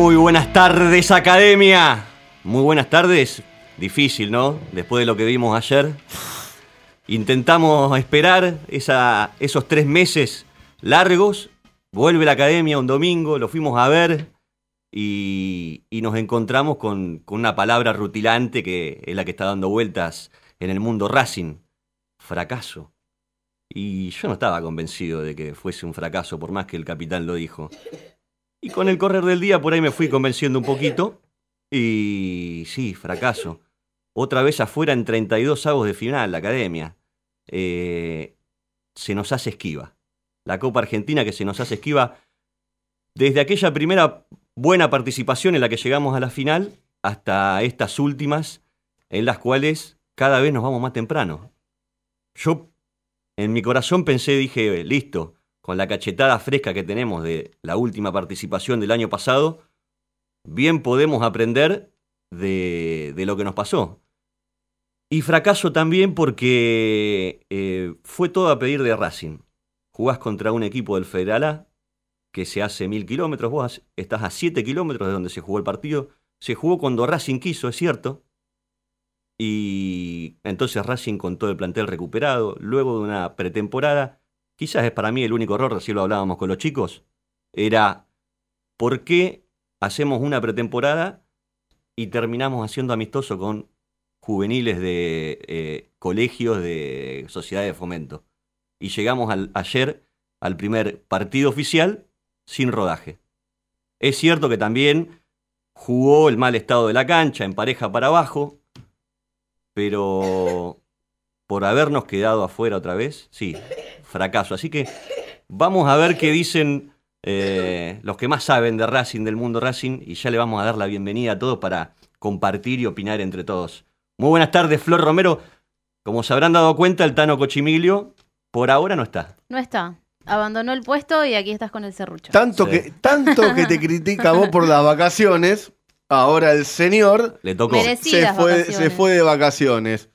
Muy buenas tardes, Academia. Muy buenas tardes. Difícil, ¿no? Después de lo que vimos ayer. Intentamos esperar esos tres meses largos. Vuelve la Academia un domingo, lo fuimos a ver y, y nos encontramos con, con una palabra rutilante que es la que está dando vueltas en el mundo Racing. Fracaso. Y yo no estaba convencido de que fuese un fracaso, por más que el capitán lo dijo. Y con el correr del día por ahí me fui convenciendo un poquito. Y sí, fracaso. Otra vez afuera en 32 avos de final, la academia. Eh, se nos hace esquiva. La Copa Argentina que se nos hace esquiva desde aquella primera buena participación en la que llegamos a la final hasta estas últimas en las cuales cada vez nos vamos más temprano. Yo en mi corazón pensé, dije, listo, con la cachetada fresca que tenemos de la última participación del año pasado, bien podemos aprender de, de lo que nos pasó. Y fracaso también porque eh, fue todo a pedir de Racing. Jugás contra un equipo del Federal A que se hace mil kilómetros, vos estás a siete kilómetros de donde se jugó el partido. Se jugó cuando Racing quiso, es cierto. Y entonces Racing con todo el plantel recuperado, luego de una pretemporada, quizás es para mí el único error, así lo hablábamos con los chicos, era ¿por qué hacemos una pretemporada y terminamos haciendo amistoso con juveniles de eh, colegios de sociedades de fomento? Y llegamos ayer al primer partido oficial sin rodaje. Es cierto que también jugó el mal estado de la cancha, en pareja para abajo, pero por habernos quedado afuera otra vez, sí, fracaso. Así que vamos a ver qué dicen eh, los que más saben de Racing, del mundo Racing, y ya le vamos a dar la bienvenida a todos para compartir y opinar entre todos. Muy buenas tardes, Flor Romero. Como se habrán dado cuenta, el Tano Cochimiglio por ahora no está. No está. Abandonó el puesto y aquí estás con el serrucho. Tanto, Sí. que, tanto que te critica vos por las vacaciones, ahora el señor Le tocó. Se fue, se fue de vacaciones.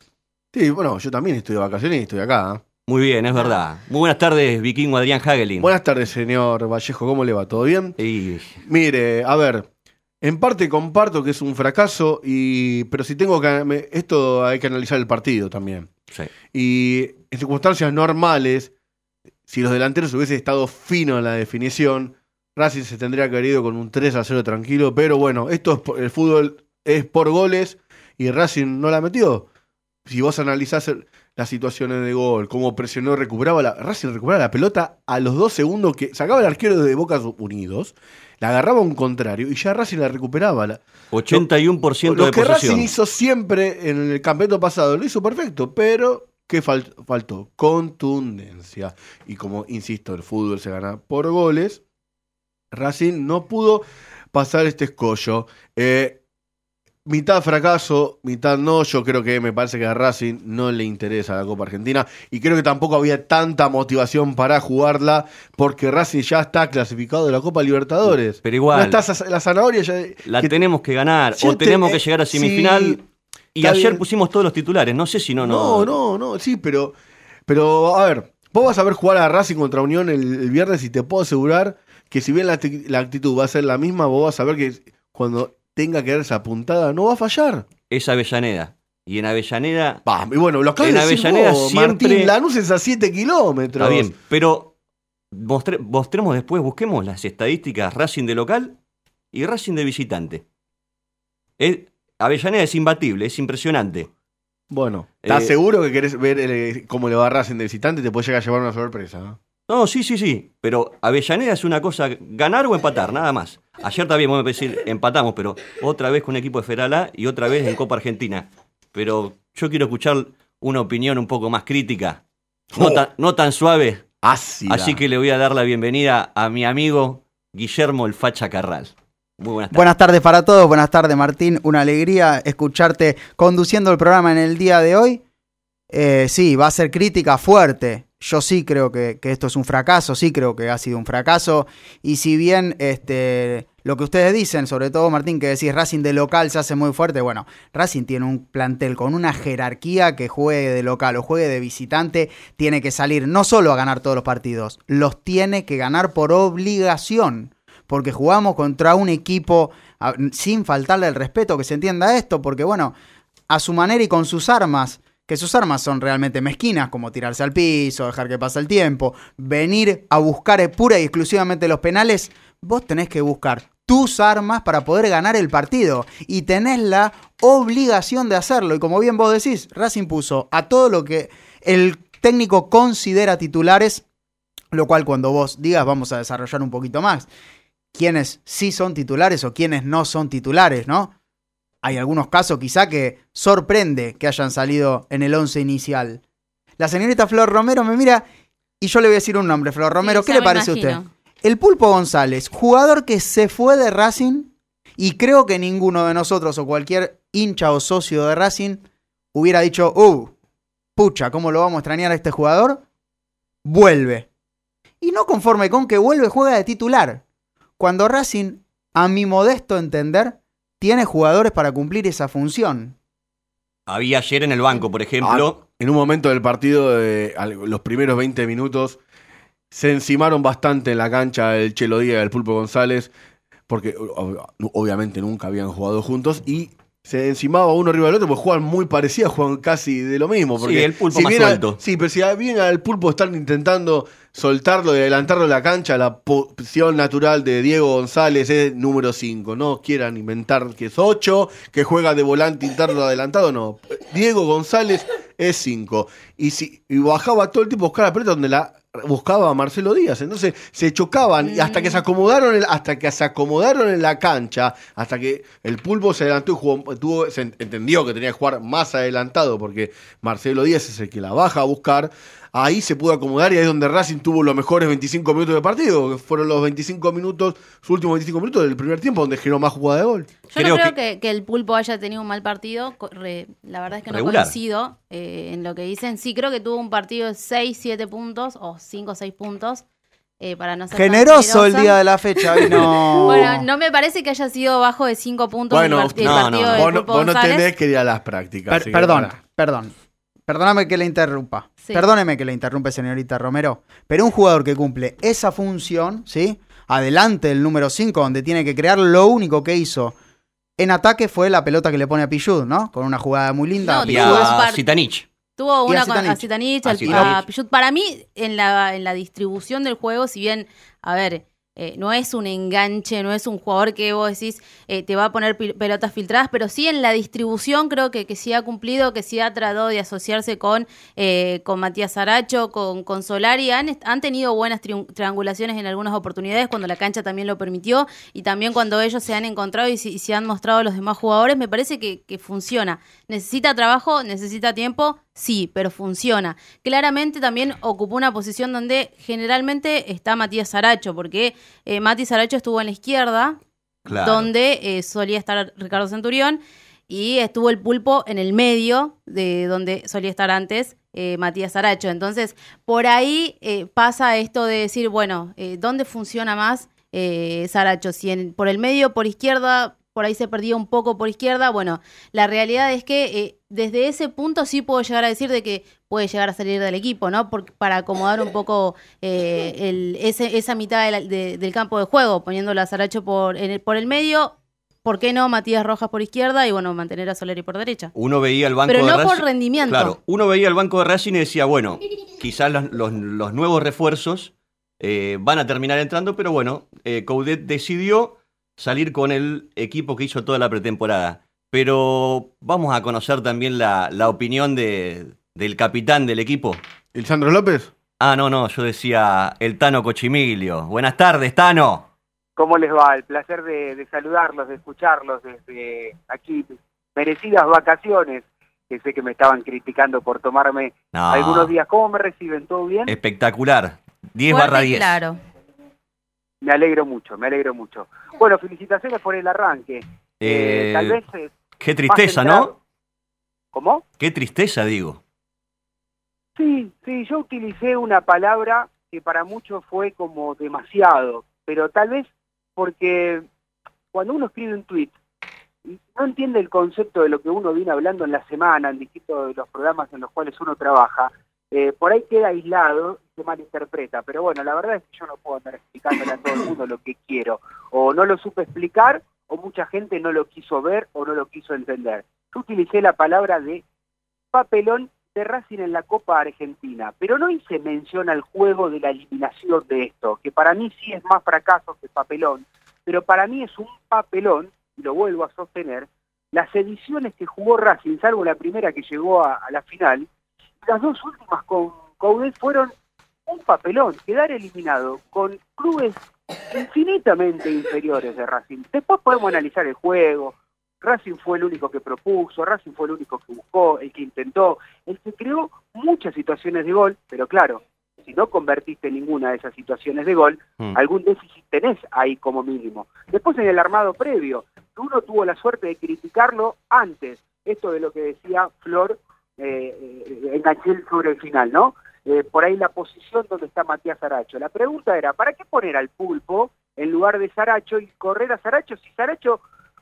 Sí, bueno, yo también estoy de vacaciones y estoy acá. ¿eh? Muy bien, es verdad. Muy buenas tardes, Vikingo Adrián Hagelin. Buenas tardes, señor Vallejo, ¿cómo le va? ¿Todo bien? Y Mire, a ver, en parte comparto que es un fracaso, y pero si tengo que... esto hay que analizar el partido también. sí. Y en circunstancias normales, si los delanteros hubiesen estado finos en la definición, Racing se tendría que haber ido con un 3 a 0 tranquilo, pero bueno, esto es por- el fútbol es por goles y Racing no la metió. Si vos analizás el- las situaciones de gol, cómo presionó, recuperaba la. Racing recuperaba la pelota a los dos segundos que sacaba el arquero de Boca Unidos, la agarraba un contrario y ya Racing la recuperaba. La- 81% lo de que posesión. Racing hizo siempre en el campeonato pasado lo hizo perfecto, pero ¿qué fal- faltó? Contundencia. Y como insisto, el fútbol se gana por goles. Racing no pudo pasar este escollo. Eh, mitad fracaso, mitad no. Yo creo que me parece que a Racing no le interesa la Copa Argentina. Y creo que tampoco había tanta motivación para jugarla porque Racing ya está clasificado de la Copa Libertadores. Pero igual. No está sa- la zanahoria ya. La que- tenemos que ganar o te- tenemos que eh, llegar a sí, semifinal. y ayer bien. pusimos todos los titulares. No sé si no, No, no. no, no, sí, pero, pero a ver, vos vas a ver jugar a Racing contra Unión el, el viernes y te puedo asegurar que si bien la, la actitud va a ser la misma, vos vas a ver que cuando tenga que dar esa puntada no va a fallar. Es Avellaneda. Y en Avellaneda. Va, y bueno, lo acabas En de decir Avellaneda vos, siempre- Martín, Lanús es a 7 kilómetros. Está bien. Pero mostre- mostremos después, busquemos las estadísticas Racing de local y Racing de visitante. Es- Avellaneda es imbatible, es impresionante. Bueno, ¿estás Eh, seguro que querés ver eh, cómo le va a Racing de visitante? Te puede llegar a llevar una sorpresa. ¿no? No, sí, sí, sí. Pero Avellaneda es una cosa, ganar o empatar, nada más. Ayer también, vamos a decir, empatamos, pero otra vez con un equipo de Federal A y otra vez en Copa Argentina. Pero yo quiero escuchar una opinión un poco más crítica, no, Oh. tan, no tan suave. Ácida. Así que le voy a dar la bienvenida a mi amigo Guillermo El Facha Carral. Muy buenas tardes. Buenas tardes para todos, buenas tardes Martín, una alegría escucharte conduciendo el programa en el día de hoy. Eh, sí, va a ser crítica fuerte. Yo sí creo que, esto es un fracaso, sí creo que ha sido un fracaso. Y si bien este, lo que ustedes dicen, sobre todo Martín, que decís Racing de local se hace muy fuerte, bueno, Racing tiene un plantel con una jerarquía que juegue de local o juegue de visitante, tiene que salir no solo a ganar todos los partidos, los tiene que ganar por obligación porque jugamos contra un equipo sin faltarle el respeto, que se entienda esto, porque bueno, a su manera y con sus armas, que sus armas son realmente mezquinas, como tirarse al piso, dejar que pase el tiempo, venir a buscar eh, pura y exclusivamente los penales, vos tenés que buscar tus armas para poder ganar el partido y tenés la obligación de hacerlo. Y como bien vos decís, Racing puso a todo lo que el técnico considera titulares, lo cual cuando vos digas vamos a desarrollar un poquito más quiénes sí son titulares o quiénes no son titulares, ¿no? Hay algunos casos quizá que sorprende que hayan salido en el 11 inicial. La señorita Flor Romero me mira y yo le voy a decir un nombre, Flor Romero, Sí, ¿qué le parece a usted? El Pulpo González, jugador que se fue de Racing y creo que ninguno de nosotros o cualquier hincha o socio de Racing hubiera dicho, uh, pucha, ¿cómo lo vamos a extrañar a este jugador? Vuelve. Y no conforme con que vuelve, juega de titular. Cuando Racing, a mi modesto entender, tiene jugadores para cumplir esa función. Había ayer en el banco, por ejemplo. Ah, en un momento del partido, los primeros 20 minutos, se encimaron bastante en la cancha el Chelo Díaz y el Pulpo González, porque ob- obviamente nunca habían jugado juntos y se encimaba uno arriba del otro, porque juegan muy parecidos, juegan casi de lo mismo. Porque Sí, el Pulpo si más bien suelto. sí, pero si bien al Pulpo están intentando soltarlo y adelantarlo en la cancha, la posición natural de Diego González es número 5. No quieran inventar que es 8, que juega de volante interno adelantado, no. Diego González es 5. Y, si, y bajaba todo el tiempo a buscar la pelota donde la buscaba a Marcelo Díaz. Entonces se chocaban y hasta que se acomodaron en- hasta que se acomodaron en la cancha, hasta que el pulpo se adelantó y jugó, tuvo, se ent- entendió que tenía que jugar más adelantado porque Marcelo Díaz es el que la baja a buscar. Ahí se pudo acomodar y ahí es donde Racing tuvo los mejores 25 minutos de partido, que fueron los 25 minutos, sus últimos 25 minutos del primer tiempo, donde generó más jugada de gol. Yo Creo no creo que- que... que el pulpo haya tenido un mal partido. re- la verdad es que no Regular. coincido eh, en lo que dicen. Sí, creo que tuvo un partido de 6, 7 puntos o 5 o 6 puntos. eh, para no ser Generoso el día de la fecha. vino- Bueno, no me parece que haya sido bajo de 5 puntos Bueno, el, part- el no, partido no, no, Pulpo vos no tenés que ir a las prácticas. Per- perdón, perdón. Perdóname que le interrumpa. Sí. Perdóneme que le interrumpe, señorita Romero. Pero un jugador que cumple esa función, ¿sí? Adelante el número 5, donde tiene que crear lo único que hizo en ataque fue la pelota que le pone a Pichud, ¿no? Con una jugada muy linda. No, Y a Zitanich. Tuvo una a con a Zitanich. A a Pichut. Para mí, en la, en la distribución del juego, si bien, a ver, eh, no es un enganche, no es un jugador que vos decís eh, te va a poner pelotas filtradas, pero sí en la distribución creo que, que sí ha cumplido, que sí ha tratado de asociarse con, eh, con Matías Aracho, con, con Solari. Han, han tenido buenas triangulaciones en algunas oportunidades cuando la cancha también lo permitió y también cuando ellos se han encontrado y, se- y se han mostrado a los demás jugadores. Me parece que, que funciona. ¿Necesita trabajo? ¿Necesita tiempo? Sí, pero funciona. Claramente también ocupó una posición donde generalmente está Matías Aracho, porque eh, Mati Saracho estuvo en la izquierda, Claro. donde eh, solía estar Ricardo Centurión, y estuvo el pulpo en el medio, de donde solía estar antes eh, Matías Saracho. Entonces, por ahí eh, pasa esto de decir, bueno, ¿dónde funciona más Saracho? Si en- por el medio, por izquierda, por ahí se perdía un poco por izquierda. Bueno, la realidad es que eh, desde ese punto sí puedo llegar a decir de que puede llegar a salir del equipo, ¿no? Por- para acomodar un poco eh, el- ese- esa mitad de la- de- del campo de juego, poniéndolo a Saracho por, en el, por el medio. ¿Por qué no Matías Rojas por izquierda y bueno, mantener a Soleri por derecha? Uno veía el banco Pero de no por rendimiento. Claro, uno veía el banco de Racing y decía, bueno, quizás los, los- los nuevos refuerzos eh, van a terminar entrando, pero bueno, eh, Coudet decidió salir con el equipo que hizo toda la pretemporada. Pero vamos a conocer también la, la opinión de, del capitán del equipo. ¿El Sandro López? Ah, no, no, yo decía el Tano Cochimilio. Buenas tardes, Tano. ¿Cómo les va? El placer de, de saludarlos, de escucharlos desde aquí. Merecidas vacaciones, que sé que me estaban criticando por tomarme No, algunos días. ¿Cómo me reciben? ¿Todo bien? Espectacular. 10 Fuerte barra y 10. Claro. Me alegro mucho, me alegro mucho. Bueno, felicitaciones por el arranque. Eh, tal vez... Qué tristeza, ¿no? ¿Cómo? Qué tristeza, digo. Sí, sí, yo utilicé una palabra que para muchos fue como demasiado, pero tal vez porque cuando uno escribe un tweet y no entiende el concepto de lo que uno viene hablando en la semana, en distintos de los programas en los cuales uno trabaja, eh, por ahí queda aislado se malinterpreta. Pero bueno, la verdad es que yo no puedo andar explicándole a todo el mundo lo que quiero. O no lo supe explicar, o mucha gente no lo quiso ver o no lo quiso entender. Yo utilicé la palabra de papelón de Racing en la Copa Argentina, pero no hice mención al juego de la eliminación de esto, que para mí sí es más fracaso que papelón, pero para mí es un papelón, y lo vuelvo a sostener, las ediciones que jugó Racing, salvo la primera que llegó a, la final, las dos últimas con Coudet fueron un papelón, quedar eliminado con clubes infinitamente inferiores de Racing. Después podemos analizar el juego, Racing fue el único que propuso, Racing fue el único que buscó, el que intentó, el que creó muchas situaciones de gol, pero claro, si no convertiste ninguna de esas situaciones de gol, Mm. algún déficit tenés ahí como mínimo. Después en el armado previo, uno tuvo la suerte de criticarlo antes, esto de lo que decía Flor, eh, eh, enganché sobre el final, ¿no? Eh, por ahí la posición donde está Matías Saracho. La pregunta era, ¿para qué poner al pulpo en lugar de Saracho y correr a Saracho si Saracho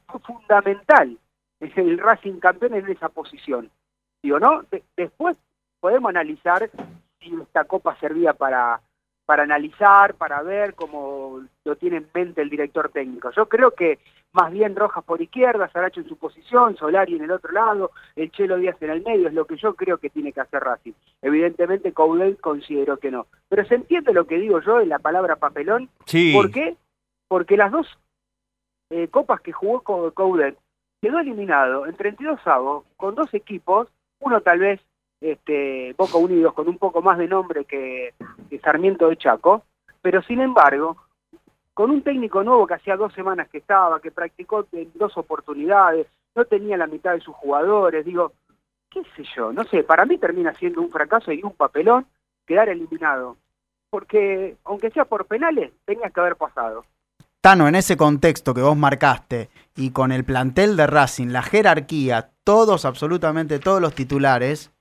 fue fundamental en el Racing campeón en esa posición? ¿Sí o no? De- después podemos analizar si esta copa servía para, para analizar, para ver cómo lo tiene en mente el director técnico. Yo creo que más bien Rojas por izquierda, Saracho en su posición, Solari en el otro lado, el Chelo Díaz en el medio, es lo que yo creo que tiene que hacer Racing. Evidentemente Coudet consideró que no. Pero se entiende lo que digo yo en la palabra papelón. Sí. ¿Por qué? Porque las dos eh, copas que jugó Co- Coudet quedó eliminado en 32 avos con dos equipos, uno tal vez este, Boca Unidos con un poco más de nombre que, que Sarmiento de Chaco, pero sin embargo, con un técnico nuevo que hacía dos semanas que estaba, que practicó en dos oportunidades, no tenía la mitad de sus jugadores, digo, qué sé yo, no sé, para mí termina siendo un fracaso y un papelón quedar eliminado, porque aunque sea por penales, tenía que haber pasado. Tano, en ese contexto que vos marcaste y con el plantel de Racing, la jerarquía, todos, absolutamente todos los titulares,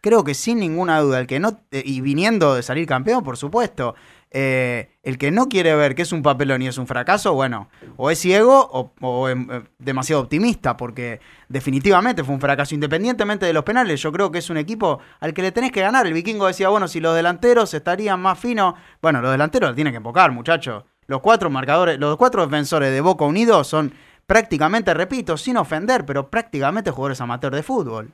creo que sin ninguna duda, el que no, eh, y viniendo de salir campeón, por supuesto, eh, el que no quiere ver que es un papelón y es un fracaso, bueno, o es ciego o, o em- eh, demasiado optimista, porque definitivamente fue un fracaso, independientemente de los penales. Yo creo que es un equipo al que le tenés que ganar. El vikingo decía, bueno, si los delanteros estarían más finos, bueno, los delanteros tienen que embocar, muchachos. Los cuatro marcadores, los cuatro defensores de Boca Unidos son prácticamente, repito, sin ofender, pero prácticamente jugadores amateur de fútbol.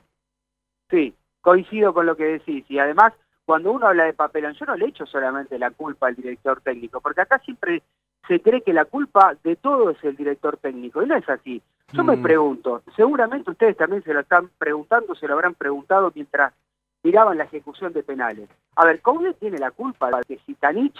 Sí, coincido con lo que decís. Y además, cuando uno habla de papelón, yo no le echo solamente la culpa al director técnico, porque acá siempre se cree que la culpa de todo es el director técnico, y no es así. Yo me Mm. pregunto, seguramente ustedes también se lo están preguntando, se lo habrán preguntado mientras miraban la ejecución de penales. A ver, ¿Coudet tiene la culpa de que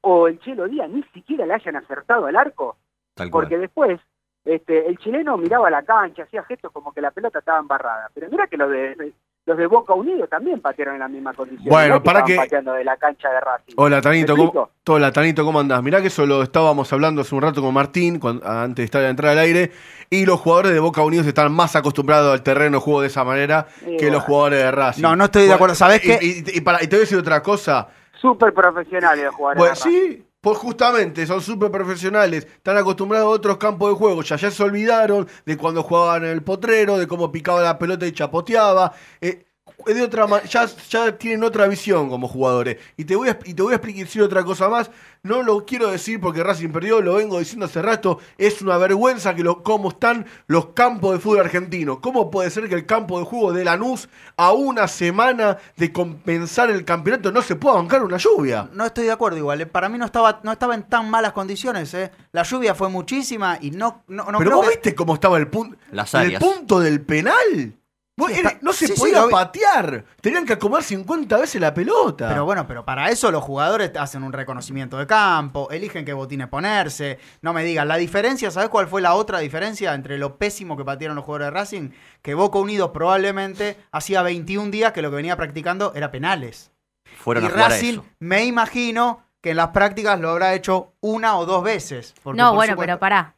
o el Chelo Díaz ni siquiera le hayan acertado al arco? Tal cual. Porque después este, el chileno miraba la cancha, hacía gestos como que la pelota estaba embarrada. Pero mira que los de los de Boca Unido también patearon en la misma condición. Bueno, No para que- pateando de la cancha de Racing. Hola, Tanito, ¿Me ¿cómo, hola, Tanito, ¿cómo andás? Mirá que eso lo estábamos hablando hace un rato con Martín, antes de estar a entrar al aire, y los jugadores de Boca Unidos están más acostumbrados al terreno de juego de esa manera Y que bueno. los jugadores de Racing. No, no estoy de acuerdo. ¿Sabés y, qué? Y, y para- y te voy a decir otra cosa. Súper profesionales los jugadores Pues de Racing. sí, pues justamente son súper profesionales, están acostumbrados a otros campos de juego, ya, se olvidaron de cuando jugaban en el potrero, de cómo picaba la pelota y chapoteaba. eh, de otra ya, ya tienen otra visión como jugadores. Y te voy a, y te voy a explicar decir otra cosa más. No lo quiero decir porque Racing perdió, lo vengo diciendo hace rato. Es una vergüenza que lo, cómo están los campos de fútbol argentino. ¿Cómo puede ser que el campo de juego de Lanús, a una semana de compensar el campeonato, no se pueda bancar una lluvia? No estoy de acuerdo igual. eh. Para mí no estaba, no estaba en tan malas condiciones. eh. La lluvia fue muchísima y no, no, no Pero creo vos que- viste cómo estaba el punto. Las El punto del penal. Vos está- no se sí, sí, podía patear. Tenían que acomodar 50 veces la pelota. Pero bueno, pero para eso los jugadores hacen un reconocimiento de campo, eligen qué botines ponerse. No me digan, la diferencia, ¿sabes cuál fue la otra diferencia entre lo pésimo que patearon los jugadores de Racing? Que Boca Unidos probablemente hacía 21 días que lo que venía practicando era penales. Fueron y a jugar a Racing, eso. me imagino que en las prácticas lo habrá hecho una o dos veces. No, por bueno, supuesto- pero pará.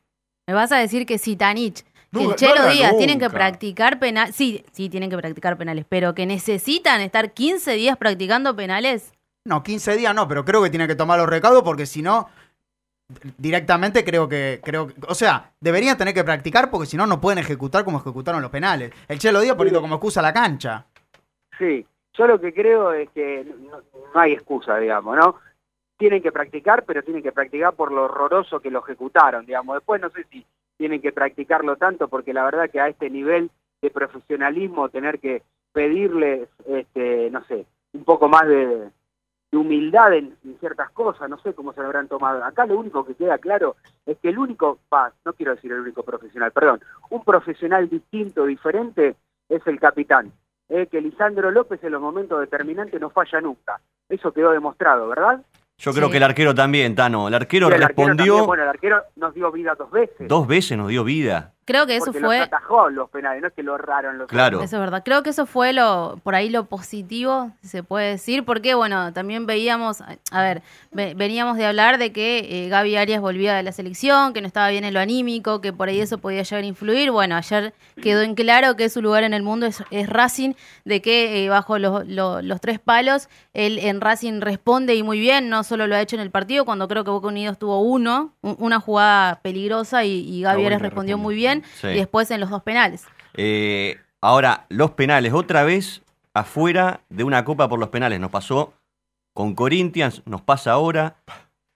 Me vas a decir que Sitanich, que el Chelo Díaz tienen que practicar penales. Sí, sí, tienen que practicar penales, pero que necesitan estar 15 días practicando penales. No, 15 días no, pero creo que tiene que tomar los recaudos porque si no, directamente creo que, creo que- o sea, deberían tener que practicar porque si no, no pueden ejecutar como ejecutaron los penales. El Chelo Díaz poniendo como excusa la cancha. Sí, yo lo que creo es que no, no hay excusa, digamos, ¿no? Tienen que practicar, pero tienen que practicar por lo horroroso que lo ejecutaron, digamos. Después no sé si tienen que practicarlo tanto, porque la verdad que a este nivel de profesionalismo tener que pedirles, este, no sé, un poco más de, humildad en, ciertas cosas, no sé cómo se lo habrán tomado. Acá lo único que queda claro es que el único, no quiero decir el único profesional, perdón, un profesional distinto, diferente, es el capitán. Eh, que Lisandro López en los momentos determinantes no falla nunca. Eso quedó demostrado, ¿verdad? Yo creo Sí. que el arquero también, Tano. El arquero Y el arquero respondió también, bueno, el arquero nos dio vida dos veces. dos veces, nos dio vida. Creo que eso porque fue. los atajó los penales, no es que lo erraron los Claro. Eso es verdad. Creo que eso fue lo por ahí lo positivo, si se puede decir, porque bueno, también veíamos, a ver, ve- veníamos de hablar de que eh, Gaby Arias volvía de la selección, que no estaba bien en lo anímico, que por ahí eso podía llegar a influir. Bueno, ayer quedó en claro que su lugar en el mundo es, es Racing, de que eh, bajo los, lo- los tres palos, él en Racing responde y muy bien, no solo lo ha hecho en el partido, cuando creo que Boca Unidos tuvo uno, un- una jugada peligrosa y, y Gaby Arias respondió. muy bien, Sí. y después en los dos penales. Eh, ahora, los penales, otra vez afuera de una copa por los penales. Nos pasó con Corinthians, nos pasa ahora.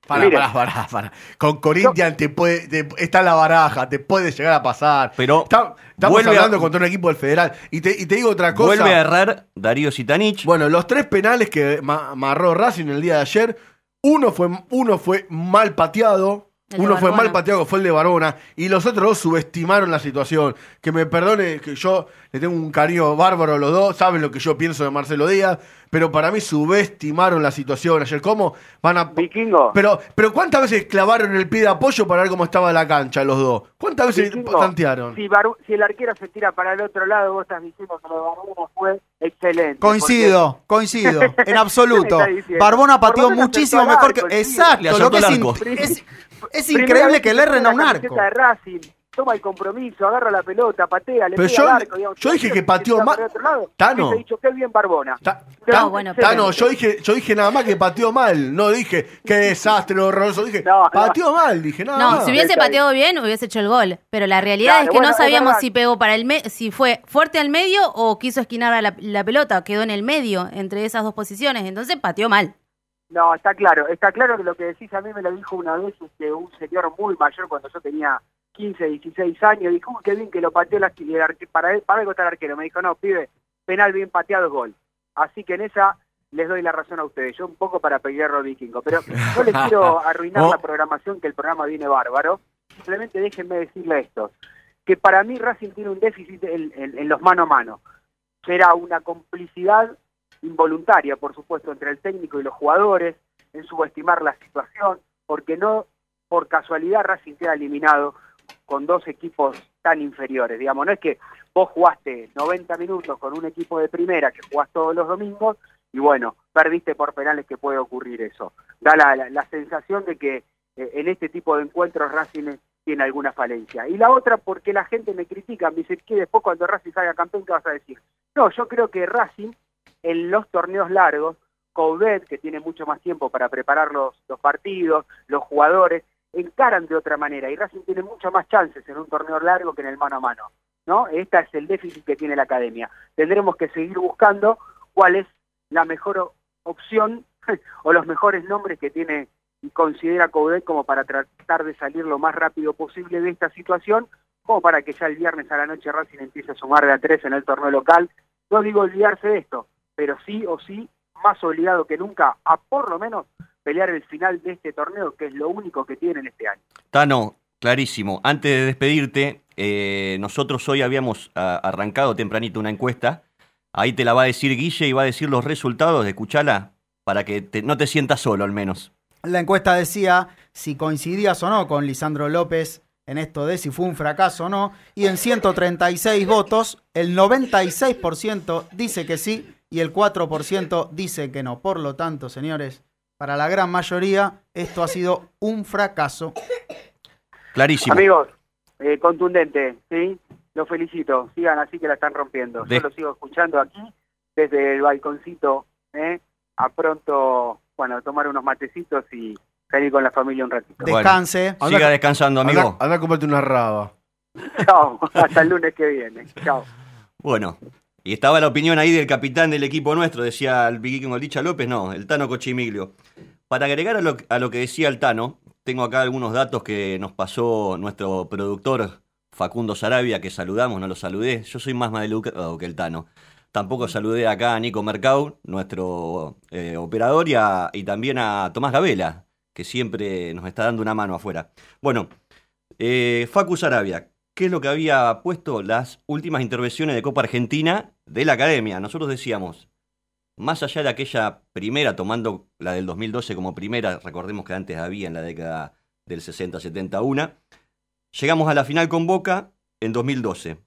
Pará, Mire. pará, pará, pará. Con Corinthians te puede, te- está en la baraja, te puede llegar a pasar. Pero Está- estamos a- hablando contra un equipo del Federal. Y te, y te digo otra cosa. vuelve a errar Darío Sitanich. Bueno, los tres penales que ma- amarró Racing el día de ayer, uno fue, uno fue mal pateado, El uno fue mal pateado, que fue el de Barbona, y los otros dos subestimaron la situación. Que me perdone que yo le tengo un cariño bárbaro a los dos, saben lo que yo pienso de Marcelo Díaz, pero para mí subestimaron la situación ayer. ¿Cómo van a...? Vikingo. Pero, pero ¿cuántas veces clavaron el pie de apoyo para ver cómo estaba la cancha los dos? ¿Cuántas veces Vikingo, tantearon? Si, Bar- si el arquero se tira para el otro lado, vos estás diciendo que lo de Barbona fue excelente. Coincido, coincido, en absoluto. Barbona pateó Barbona muchísimo mejor que. Exacto, lo que al es, arco. in- es, es increíble que le erren a un arco. de Racing, toma el compromiso, agarra la pelota, patea, le Pero pega yo- al arco. digamos. yo dije que pateó lado, Tano. hubiese dicho qué bien Barbona. Ta- No, ta- bueno, Tano, yo dije, yo dije nada más que pateó mal. No dije qué desastre horroroso. Dije, No, no. pateó mal. Dije, nada No, más. si hubiese pateado bien, hubiese hecho el gol. Pero la realidad Claro, es que bueno, no sabíamos si pegó para el me si fue fuerte al medio o quiso esquinar a la, la pelota. Quedó en el medio, entre esas dos posiciones. Entonces pateó mal. No, está claro, está claro que lo que decís a mí me lo dijo una vez este, un señor muy mayor cuando yo tenía 15, 16 años. Dijo, "Uy, qué bien que lo pateó la, para, él- para algo está el arquero. Me dijo, no, pibe, penal bien pateado, gol. Así que en esa les doy la razón a ustedes. Yo un poco para pelear a Vikingo, pero no les quiero arruinar Oh. la programación, que el programa viene bárbaro. Simplemente déjenme decirle esto, que para mí Racing tiene un déficit en, en- en los mano a mano. Será una complicidad involuntaria, por supuesto, entre el técnico y los jugadores, en subestimar la situación, porque no por casualidad Racing queda eliminado con dos equipos tan inferiores. Digamos, no es que vos jugaste 90 minutos con un equipo de primera que jugás todos los domingos y bueno, perdiste por penales que puede ocurrir eso. Da la, la- la sensación de que eh, en este tipo de encuentros Racing tiene alguna falencia. Y la otra, porque la gente me critica, me dice que después cuando Racing salga campeón, ¿qué vas a decir? No, yo creo que Racing en los torneos largos, Coudet, que tiene mucho más tiempo para preparar los, partidos, los jugadores, encaran de otra manera y Racing tiene mucho más chances en un torneo largo que en el mano a mano. ¿no? Este es el déficit que tiene la academia. Tendremos que seguir buscando cuál es la mejor opción o los mejores nombres que tiene y considera Coudet como para tratar de salir lo más rápido posible de esta situación, como para que ya el viernes a la noche Racing empiece a sumar de a tres en el torneo local. No digo olvidarse de esto, pero sí o sí, más obligado que nunca a por lo menos pelear el final de este torneo, que es lo único que tienen este año. Tano, clarísimo. Antes de despedirte, eh, nosotros hoy habíamos ah, arrancado tempranito una encuesta. Ahí te la va a decir Guille y va a decir los resultados. Escuchala para que te- no te sientas solo al menos. La encuesta decía si coincidías o no con Lisandro López en esto de si fue un fracaso o no. Y en 136 votos, el 96% dice que sí y el 4% dice que no. Por lo tanto, señores, para la gran mayoría esto ha sido un fracaso. Clarísimo. Amigos, eh, contundente, ¿sí? Los felicito, sigan así que la están rompiendo. De- Yo lo sigo escuchando aquí, desde el balconcito, ¿eh? A pronto, bueno, tomar unos matecitos y salir con la familia un ratito. Bueno, Descanse. siga descansando, amigo. Anda, anda a comprarte una raba. Chao, hasta el lunes que viene. Chao. Bueno, y estaba la opinión ahí del capitán del equipo nuestro, decía el Vikingo Licha López, no, el Tano Cochimiglio. Para agregar a lo, a lo que decía el Tano, tengo acá algunos datos que nos pasó nuestro productor Facundo Sarabia, que saludamos, no lo saludé. Yo soy más maleducado que el Tano. Tampoco saludé acá a Nico Mercau, nuestro eh, operador, y, a- y también a Tomás Gabela, que siempre nos está dando una mano afuera. Bueno, eh, Facu Sarabia, ¿qué es lo que había puesto las últimas intervenciones de Copa Argentina de la Academia? Nosotros decíamos, más allá de aquella primera, tomando la del 2012 como primera, recordemos que antes había en la década del 60-70 una, llegamos a la final con Boca en 2012.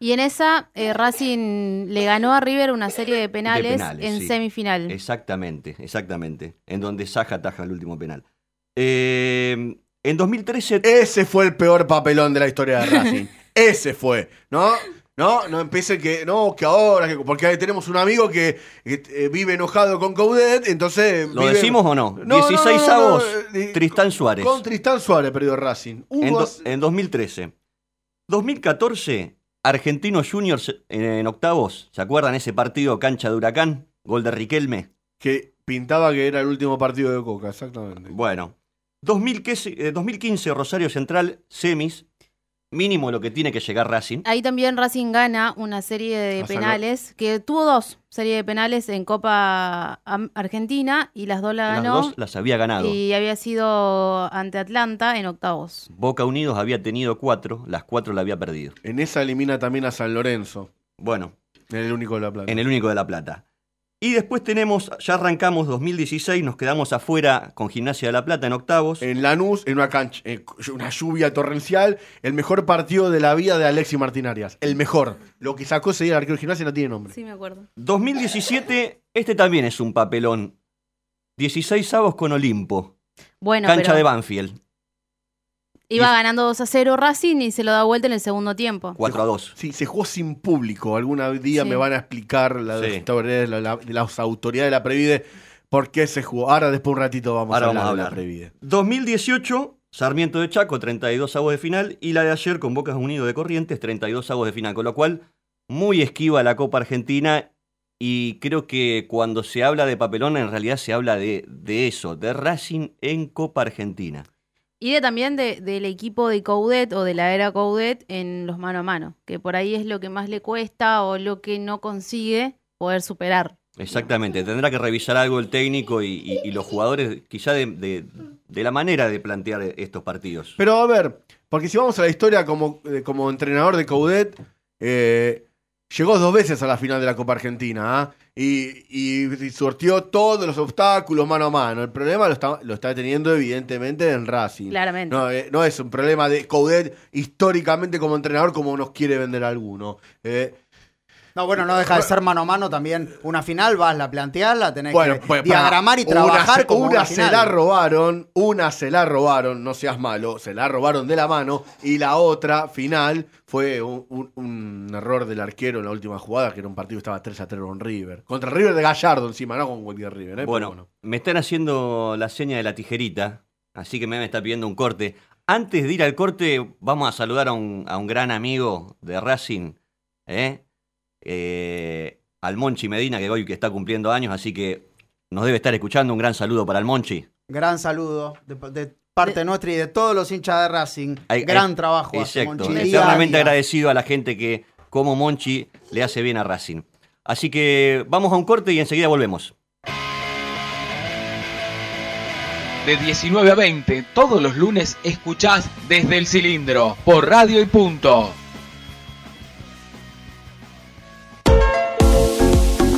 Y en esa, eh, Racing le ganó a River una serie de penales, penales, en sí. semifinal. Exactamente, exactamente, en donde Saja ataja el último penal. Eh, en 2013... Ese fue el peor papelón de la historia de Racing. Ese fue, ¿no? No, no empiece que, no, que ahora, que- porque ahí tenemos un amigo que, que, eh, vive enojado con Coudet, entonces... ¿Lo vive- decimos o no? No, no, 16 no, no, avos, eh, Tristán Suárez. Con Tristán Suárez perdió Racing. En, do- en 2013. 2014, Argentino Juniors en, en octavos. ¿Se acuerdan ese partido cancha de Huracán? Gol de Riquelme. que pintaba que era el último partido de Coca, exactamente. Bueno. 2015, eh, 2015 Rosario Central, semis. Mínimo lo que tiene que llegar Racing. Ahí también Racing gana una serie de penales, que tuvo dos series de penales en Copa Argentina y las dos la Las dos las había ganado. Y había sido ante Atlanta en octavos. Boca Unidos había tenido cuatro, las cuatro la había perdido. En esa elimina también a San Lorenzo, Bueno, en el único de la plata. en el único de La Plata. Y después tenemos, ya arrancamos 2016, nos quedamos afuera con Gimnasia de La Plata en octavos. En Lanús, en una cancha, en una lluvia torrencial, el mejor partido de la vida de Alexi Martín Arias. El mejor. Lo que sacó ese día el arquero de gimnasia no tiene nombre. Sí, me acuerdo. 2017, este también es un papelón. 16 avos con Olimpo. Bueno, cancha pero de Banfield. Iba ganando 2 a 0 Racing y se lo da vuelta en el segundo tiempo. 4 a 2. Sí, se jugó sin público. Algún día Sí. me van a explicar la, Sí. la- la- las autoridades de la Previde por qué se jugó. Ahora después un ratito vamos Ahora a hablar vamos a de la hablar. Previde. 2018, Sarmiento de Chaco, 32 avos de final. Y la de ayer con Bocas Unidos de Corrientes, 32 avos de final. Con lo cual, muy esquiva la Copa Argentina. Y creo que cuando se habla de papelón, en realidad se habla de, de eso, de Racing en Copa Argentina. Y de también de- del equipo de Coudet o de la era Coudet en los mano a mano, que por ahí es lo que más le cuesta o lo que no consigue poder superar. Exactamente, tendrá que revisar algo el técnico y, y- y los jugadores, quizá de, de- de la manera de plantear estos partidos. Pero a ver, porque si vamos a la historia como, eh, como entrenador de Coudet, eh, llegó dos veces a la final de la Copa Argentina ¿ah? y, y- y sortió todos los obstáculos mano a mano. El problema lo está, lo está teniendo evidentemente en Racing. Claramente. No, eh, no es un problema de Coudet históricamente como entrenador como nos quiere vender alguno. Eh, No, bueno, no deja de ser mano a mano también. Una final, vas, la planteás, la tenés Bueno, que pues, diagramar y trabajar una, como una una se la robaron, una se la robaron, no seas malo, se la robaron de la mano y la otra final fue un, un- un error del arquero en la última jugada, que era un partido que estaba 3 a 3 con River. Contra River de Gallardo encima, no con cualquier River. ¿eh? Pero Bueno, me están haciendo la seña de la tijerita, así que me está pidiendo un corte. Antes de ir al corte, vamos a saludar a un, a un gran amigo de Racing, ¿eh? Eh, al Monchi Medina, que hoy que está cumpliendo años, así que nos debe estar escuchando. Un gran saludo para el Monchi. Gran saludo de, de parte nuestra y de todos los hinchas de Racing. Hay- Gran hay- trabajo. Exacto. Eternamente día. agradecido a la gente que, como Monchi, le hace bien a Racing. Así que vamos a un corte y enseguida volvemos. De 19 a 20, todos los lunes escuchás desde el cilindro, por radio y punto.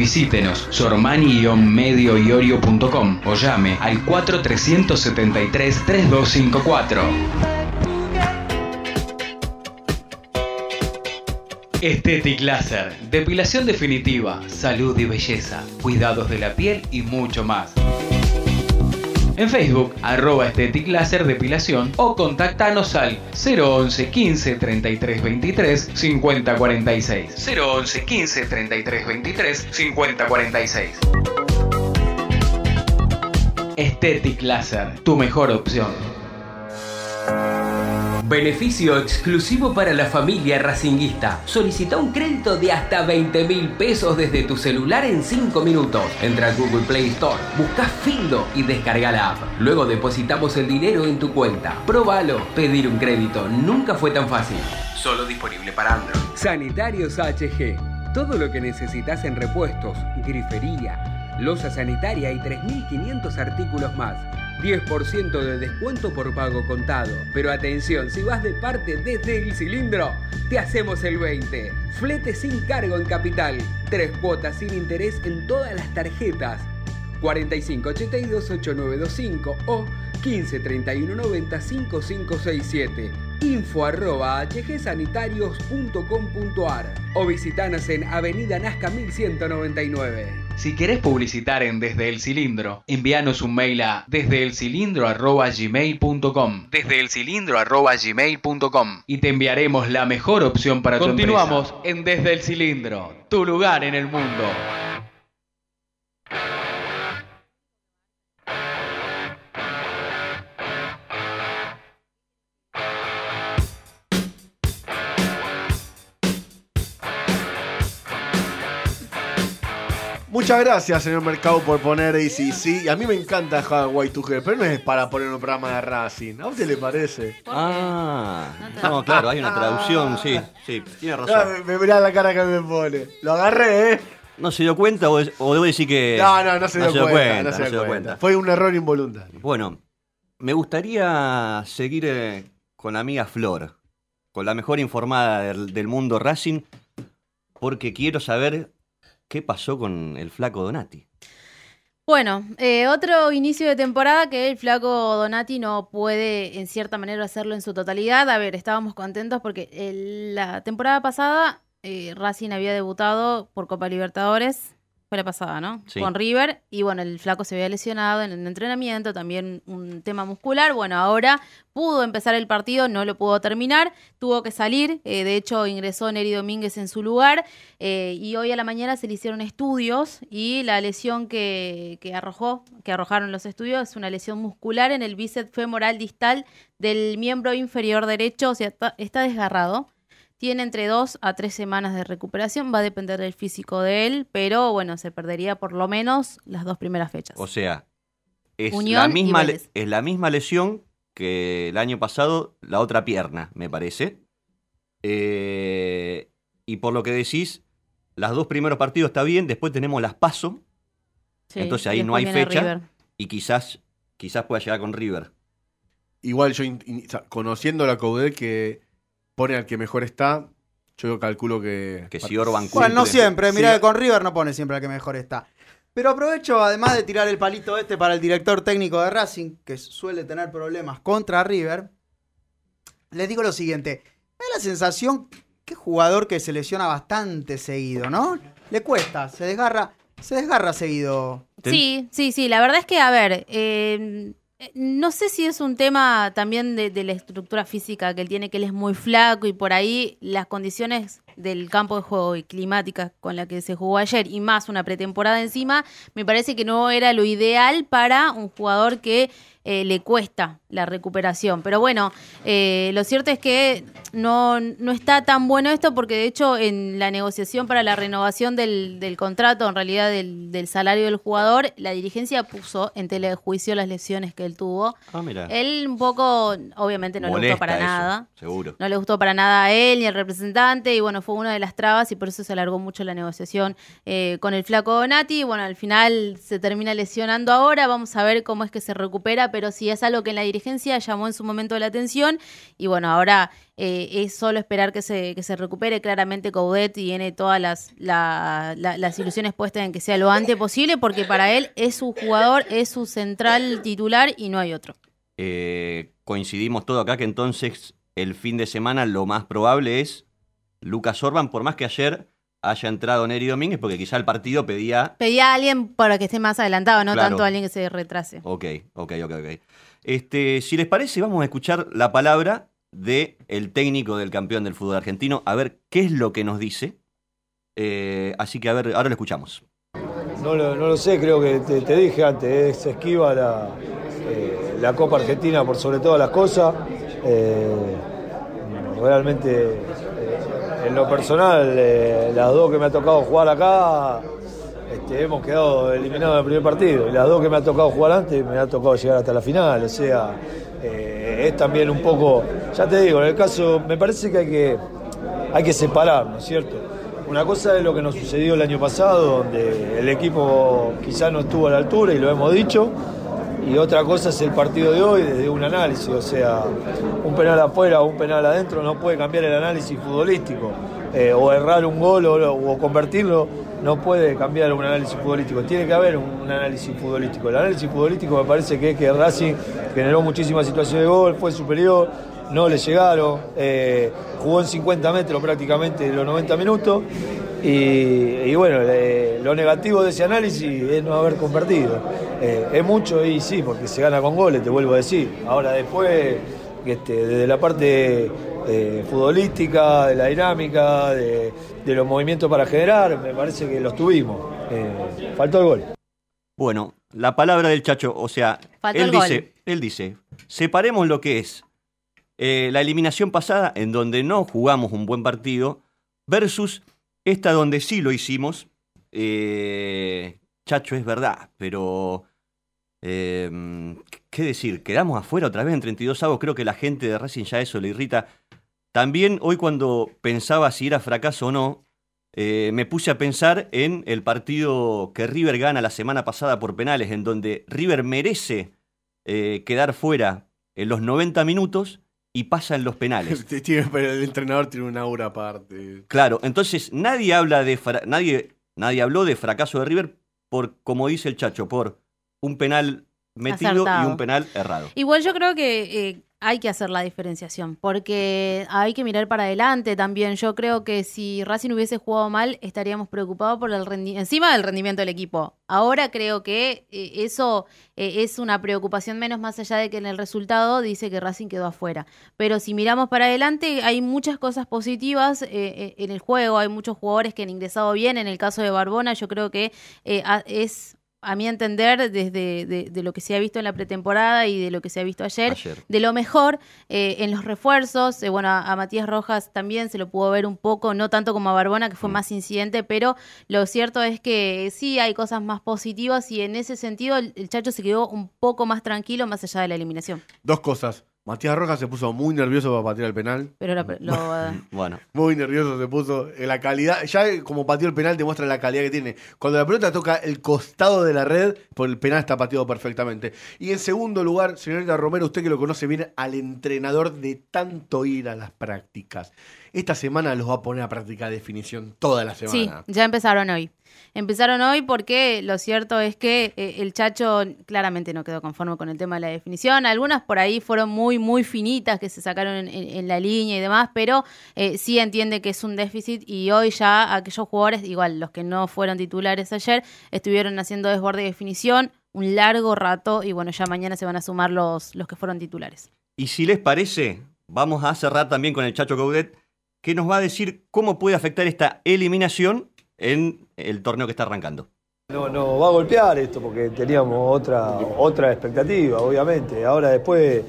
Visítenos sormani-medioiorio.com o llame al 4373-3254. Estetic Laser, depilación definitiva, salud y belleza, cuidados de la piel y mucho más. En Facebook, arroba Estetic Laser Depilación o contactanos al 011 15 33 23 50 46. 011 15 33 23 50 46. Estetic Laser, tu mejor opción. Beneficio exclusivo para la familia racinguista. Solicita un crédito de hasta 20 mil pesos desde tu celular en 5 minutos. Entra a Google Play Store, busca Findo y descarga la app. Luego depositamos el dinero en tu cuenta. Próbalo. Pedir un crédito nunca fue tan fácil. Solo disponible para Android. Sanitarios HG. Todo lo que necesitas en repuestos, grifería, losa sanitaria y 3.500 artículos más. 10% de descuento por pago contado. Pero atención, si vas de parte desde el cilindro, te hacemos el 20. Flete sin cargo en capital. Tres cuotas sin interés en todas las tarjetas. 4582-8925 o 153190-5567. Info arroba o visitanos en Avenida Nazca 1199. Si querés publicitar en Desde el Cilindro, envíanos un mail a desdeelcilindro@gmail.com. Desdeelcilindro@gmail.com y te enviaremos la mejor opción para Continuamos tu empresa. en Desde el Cilindro, tu lugar en el mundo. Muchas gracias, señor Mercado, por poner ACC. A mí me encanta Hawaii to Hell, pero no es para poner un programa de Racing. ¿A usted le parece? Ah, no, claro, hay una traducción, sí, sí, tiene Ah, razón. me, me mirá la cara que me pone. Lo agarré, ¿eh? ¿No se dio cuenta o, es- o debo decir que.? No, no, no se dio cuenta. no se dio cuenta. Fue un error involuntario. Bueno, me gustaría seguir eh, con la amiga Flor, con la mejor informada del, del mundo Racing, porque quiero saber qué pasó con el flaco Donati. Bueno, eh, otro inicio de temporada que el flaco Donati no puede en cierta manera hacerlo en su totalidad. A ver, estábamos contentos porque el- la temporada pasada eh, Racing había debutado por Copa Libertadores fue la pasada, ¿no? Sí. Con River. Y bueno, el flaco se había lesionado en el entrenamiento, también un tema muscular. Bueno, ahora pudo empezar el partido, no lo pudo terminar, tuvo que salir. eh, de hecho, ingresó Neri Domínguez en su lugar. eh, y hoy a la mañana se le hicieron estudios y la lesión que, que arrojó, que arrojaron los estudios, es una lesión muscular en el bíceps femoral distal del miembro inferior derecho, o sea, está, está desgarrado. Tiene entre dos a tres semanas de recuperación, va a depender del físico de él, pero bueno, se perdería por lo menos las dos primeras fechas. O sea, es, Unión la misma, es la misma lesión que el año pasado, la otra pierna, me parece. Eh, y por lo que decís, los dos primeros partidos está bien, después tenemos las paso, Sí, entonces ahí no hay fecha y quizás, quizás pueda llegar con River. Igual yo, in- in- conociendo la Coudet que pone al que mejor está, yo calculo que... Que si Orban Bueno, no cumple. siempre. Mirá Sí. que con River no pone siempre al que mejor está. Pero aprovecho, además de tirar el palito este para el director técnico de Racing, que suele tener problemas contra River, les digo lo siguiente. Me da la sensación que es jugador que se lesiona bastante seguido, ¿no? Le cuesta, se desgarra, se desgarra seguido. Sí, sí, sí. La verdad es que, a ver, eh, no sé si es un tema también de, de la estructura física que él tiene, que él es muy flaco y por ahí las condiciones del campo de juego y climáticas con la que se jugó ayer y más una pretemporada encima, me parece que no era lo ideal para un jugador que eh, le cuesta la recuperación. Pero bueno, eh, lo cierto es que no, no está tan bueno esto porque de hecho en la negociación para la renovación del, del contrato, en realidad del, del salario del jugador, la dirigencia puso en tela de juicio las lesiones que él tuvo. Ah, mira. Él un poco, obviamente no le gustó para eso, nada. Seguro. No le gustó para nada a él ni al representante y bueno, fue una de las trabas y por eso se alargó mucho la negociación eh, con el flaco Donati. Bueno, al final se termina lesionando ahora, vamos a ver cómo es que se recupera, pero sí es algo que en la dirigencia llamó en su momento la atención y bueno, ahora eh, es solo esperar que se, que se recupere. Claramente Coudet tiene todas las, la- la- las ilusiones puestas en que sea lo antes posible porque para él es su jugador, es su central titular y no hay otro. Eh, coincidimos todo acá que entonces el fin de semana lo más probable es Lucas Orban, por más que ayer haya entrado Neri Domínguez, porque quizá el partido pedía Pedía a alguien para que esté más adelantado, no Claro. tanto a alguien que se retrase. Ok, ok, ok, ok. Este, si les parece, vamos a escuchar la palabra de el técnico del campeón del fútbol argentino, a ver qué es lo que nos dice. Eh, así que a ver, ahora lo escuchamos. No lo, no lo sé, creo que te, te dije antes, es esquiva la, eh, la Copa Argentina por sobre todas las cosas. Eh, realmente, en lo personal, eh, las dos que me ha tocado jugar acá, este, hemos quedado eliminados en el primer partido. Y las dos que me ha tocado jugar antes, me ha tocado llegar hasta la final. O sea, eh, es también un poco, ya te digo, en el caso, me parece que hay que, hay que separar, ¿no es cierto? Una cosa es lo que nos sucedió el año pasado, donde el equipo quizás no estuvo a la altura y lo hemos dicho, y otra cosa es el partido de hoy desde un análisis, o sea, un penal afuera o un penal adentro no puede cambiar el análisis futbolístico, eh, o errar un gol o, convertirlo no puede cambiar un análisis futbolístico, tiene que haber un, un análisis futbolístico. El análisis futbolístico me parece que es que Racing generó muchísimas situaciones de gol, fue superior, no le llegaron, eh, jugó en 50 metros prácticamente los 90 minutos y, y bueno, eh, lo negativo de ese análisis es no haber convertido. Eh, es mucho y sí, porque se gana con goles, te vuelvo a decir. Ahora después, este, desde la parte eh, futbolística, de la dinámica, de, de los movimientos para generar, me parece que los tuvimos. Eh, faltó el gol. Bueno, la palabra del Chacho, o sea, Faltó él el gol. dice, él dice, separemos lo que es eh, la eliminación pasada, en donde no jugamos un buen partido, versus esta donde sí lo hicimos. Eh, Chacho, es verdad, pero eh, ¿qué decir? Quedamos afuera otra vez en 32 avos. Creo que la gente de Racing ya eso le irrita. También hoy cuando pensaba si era fracaso o no, eh, me puse a pensar en el partido que River gana la semana pasada por penales, en donde River merece quedar fuera en los 90 minutos y pasa en los penales. Pero el entrenador tiene una aura aparte. Claro, entonces nadie habla de nadie nadie habló de fracaso de River por como dice el Chacho, por un penal metido y un penal errado. Igual yo creo que eh, hay que hacer la diferenciación, porque hay que mirar para adelante también. Yo creo que si Racing hubiese jugado mal, estaríamos preocupados por el encima del rendimiento del equipo. Ahora creo que eh, eso eh, es una preocupación menos más allá de que en el resultado dice que Racing quedó afuera. Pero si miramos para adelante, hay muchas cosas positivas eh, en el juego, hay muchos jugadores que han ingresado bien. En el caso de Barbona, yo creo que es a mi entender, desde de, de lo que se ha visto en la pretemporada y de lo que se ha visto ayer, Ayer. de lo mejor eh, en los refuerzos. Eh, bueno, a, a Matías Rojas también se lo pudo ver un poco, no tanto como a Barbona, que fue más incidente, pero lo cierto es que sí hay cosas más positivas y en ese sentido el, el Chacho se quedó un poco más tranquilo más allá de la eliminación. Dos cosas. Matías Rojas se puso muy nervioso para patear el penal. Pero lo, lo- Bueno, Muy nervioso se puso. Eh, La calidad, ya como pateó el penal, te muestra la calidad que tiene. Cuando la pelota toca el costado de la red, por el penal está pateado perfectamente. Y en segundo lugar, señorita Romero, usted que lo conoce bien al entrenador de tanto ir a las prácticas. Esta semana los va a poner a práctica definición toda la Sí, semana. ya empezaron hoy. Empezaron hoy porque lo cierto es que eh, el Chacho claramente no quedó conforme con el tema de la definición. Algunas por ahí fueron muy, muy finitas que se sacaron en, en- en la línea y demás, pero eh, sí entiende que es un déficit y hoy ya aquellos jugadores, igual los que no fueron titulares ayer, estuvieron haciendo desborde de definición un largo rato y bueno, ya mañana se van a sumar los, los que fueron titulares. y si les parece, vamos a cerrar también con el Chacho Caudet, que nos va a decir cómo puede afectar esta eliminación en el torneo que está arrancando. No, no va a golpear esto porque teníamos otra, otra expectativa, obviamente. Ahora después,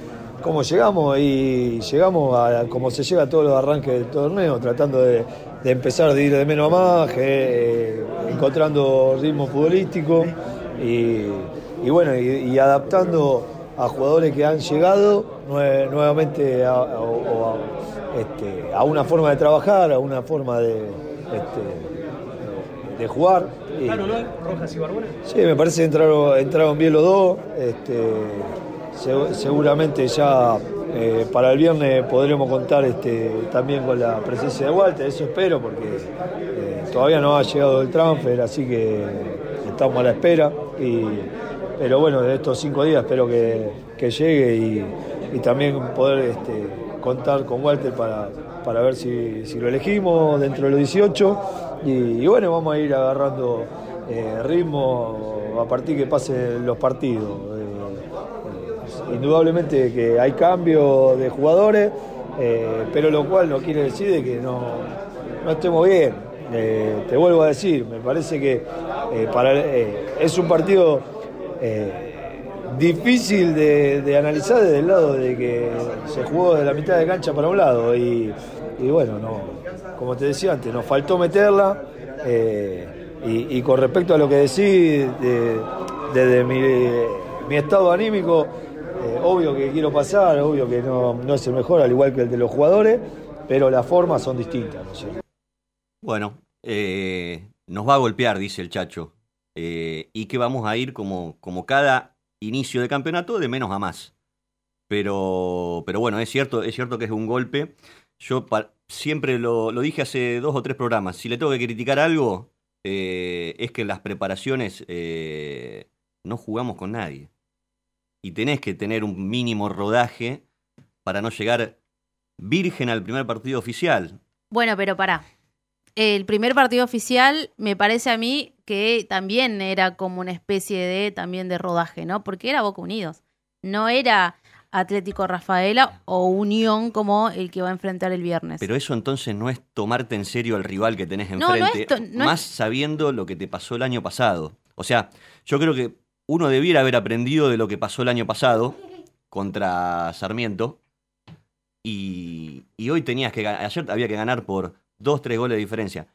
¿cómo llegamos? Y llegamos a como se llega a todos los arranques del torneo, tratando de, de empezar de ir de menos a más, eh, encontrando ritmo futbolístico y, bueno, y, adaptando a jugadores que han llegado nue- nuevamente a, a- este, a una forma de trabajar, a una forma de, este, de jugar. Rojas y Barbona. Sí, me parece que entraron, entraron bien los dos. Este, se- seguramente ya eh, para el viernes podremos contar este, también con la presencia de Walter, eso espero, porque eh, todavía no ha llegado el transfer, así que estamos a la espera. Y, pero bueno, de estos cinco días espero que, que llegue y, y también poder este, contar con Walter para, para ver si, si lo elegimos dentro de los 18. Y, bueno, vamos a ir agarrando eh, ritmo a partir que pasen los partidos. Eh, eh, indudablemente que hay cambio de jugadores, pero lo cual no quiere decir de que no, no estemos bien. Te vuelvo a decir, me parece que es un partido difícil de, analizar desde el lado de que se jugó de la mitad de cancha para un lado y, bueno, no, como te decía antes, nos faltó meterla eh, y, con respecto a lo que decís, de- desde mi, estado anímico, eh, obvio que quiero pasar, obvio que no, no es el mejor, al igual que el de los jugadores, pero las formas son distintas. Bueno, eh, nos va a golpear, dice el Chacho, y que vamos a ir como, como cada inicio de campeonato de menos a más. Pero, pero bueno, es cierto, es cierto que es un golpe. Yo siempre lo, lo dije hace dos o tres programas. Si le tengo que criticar algo, eh, es que en las preparaciones eh, no jugamos con nadie. Y tenés que tener un mínimo rodaje para no llegar virgen al primer partido oficial. Bueno, pero pará. El primer partido oficial me parece a mí que también era como una especie de también de rodaje, ¿no? Porque era Boca Unidos. No era Atlético Rafaela o Unión como el que va a enfrentar el viernes. Pero eso entonces no es tomarte en serio al rival que tenés No, no enfrente, es to- no más sabiendo lo que te pasó el año pasado. O sea, yo creo que uno debiera haber aprendido de lo que pasó el año pasado contra Sarmiento y, y hoy tenías que ganar, ayer había que ganar por dos, tres goles de diferencia.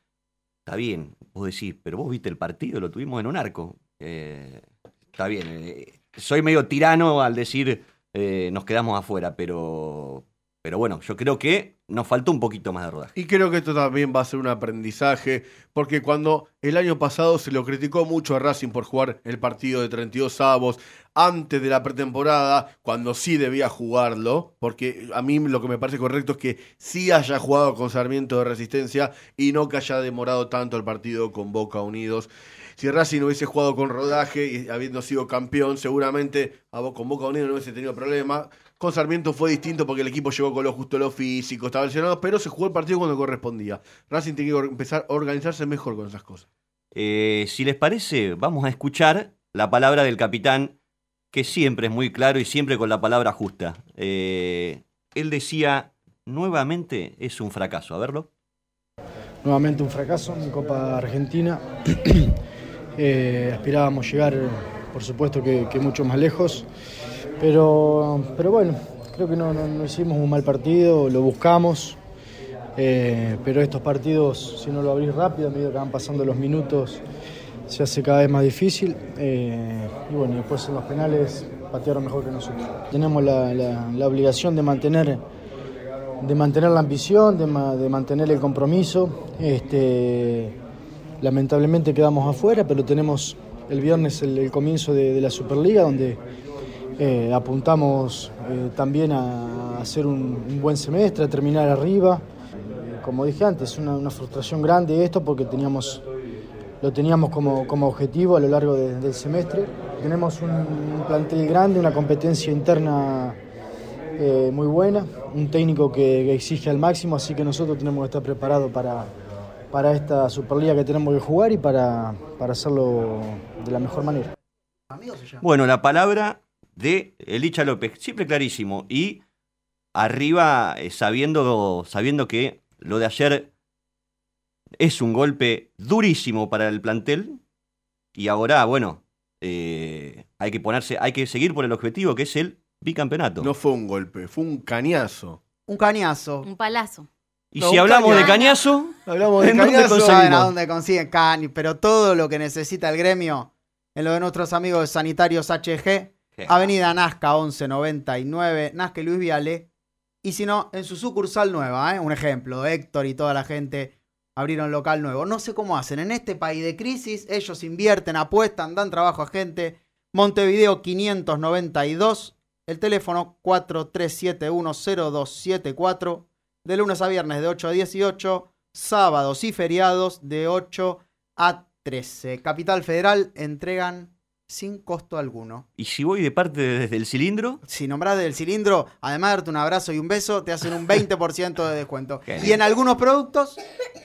Está bien, vos decís, pero vos viste el partido, lo tuvimos en un arco. Eh, está bien, eh, soy medio tirano al decir eh, nos quedamos afuera, pero, pero bueno, yo creo que nos faltó un poquito más de rodaje. Y creo que esto también va a ser un aprendizaje, porque cuando el año pasado se lo criticó mucho a Racing por jugar el partido de 32 avos antes de la pretemporada, cuando sí debía jugarlo, porque a mí lo que me parece correcto es que sí haya jugado con Sarmiento de Resistencia y no que haya demorado tanto el partido con Boca Unidos. Si Racing hubiese jugado con rodaje y habiendo sido campeón, seguramente con Boca Unidos no hubiese tenido problema. Con Sarmiento fue distinto porque el equipo llegó con lo justo lo físico, estaba lesionado, pero se jugó el partido cuando correspondía. Racing tiene que empezar a organizarse mejor con esas cosas. Eh, si les parece, vamos a escuchar la palabra del capitán, que siempre es muy claro y siempre con la palabra justa. Eh, él decía, nuevamente es un fracaso. A verlo. Nuevamente un fracaso en Copa Argentina. Eh, aspirábamos llegar, por supuesto, que, que mucho más lejos. Pero, pero bueno, creo que no, no- hicimos un mal partido, lo buscamos. Eh, pero estos partidos, si no lo abrís rápido, a medida que van pasando los minutos, se hace cada vez más difícil. Eh, y bueno, y después en los penales patearon mejor que nosotros. Tenemos la, la- obligación de mantener de mantener la ambición, de, ma- de mantener el compromiso. Este, lamentablemente quedamos afuera, pero tenemos el viernes el, comienzo de la Superliga, donde eh, apuntamos eh, también a hacer un, buen semestre, a terminar arriba. Eh, como dije antes, una, una frustración grande esto porque teníamos, lo teníamos como, como objetivo a lo largo de- del semestre. Tenemos un, plantel grande, una competencia interna muy buena, un técnico que, que exige al máximo, así que nosotros tenemos que estar preparados para, para esta Superliga que tenemos que jugar y para, para hacerlo de la mejor manera. Bueno, la palabra de Elicha López, siempre clarísimo. Y arriba, eh, sabiendo, sabiendo que lo de ayer es un golpe durísimo para el plantel. Y ahora, bueno, eh, hay que ponerse, hay que seguir por el objetivo que es el bicampeonato. No fue un golpe, fue un cañazo. Un cañazo. Un palazo. y No, si hablamos de cañazo. Hablamos de ¿en dónde cañazo. conseguimos? Saben a dónde consiguen cañi, pero todo lo que necesita el gremio, en lo de nuestros amigos de Sanitarios HG, Avenida Nazca 1199, Nazca y Luis Viale. Y si no, en su sucursal nueva, ¿eh? un ejemplo, Héctor y toda la gente abrieron local nuevo. No sé cómo hacen. En este país de crisis, ellos invierten, apuestan, dan trabajo a gente. Montevideo 592, el teléfono 43710274, de lunes a viernes de 8 a 18, sábados y feriados de 8 a 13. Capital Federal entregan sin costo alguno. y si voy de parte de- desde el cilindro, Si nombras del cilindro, además de darte un abrazo y un beso, te hacen un 20% de descuento. Qué Y en algunos productos,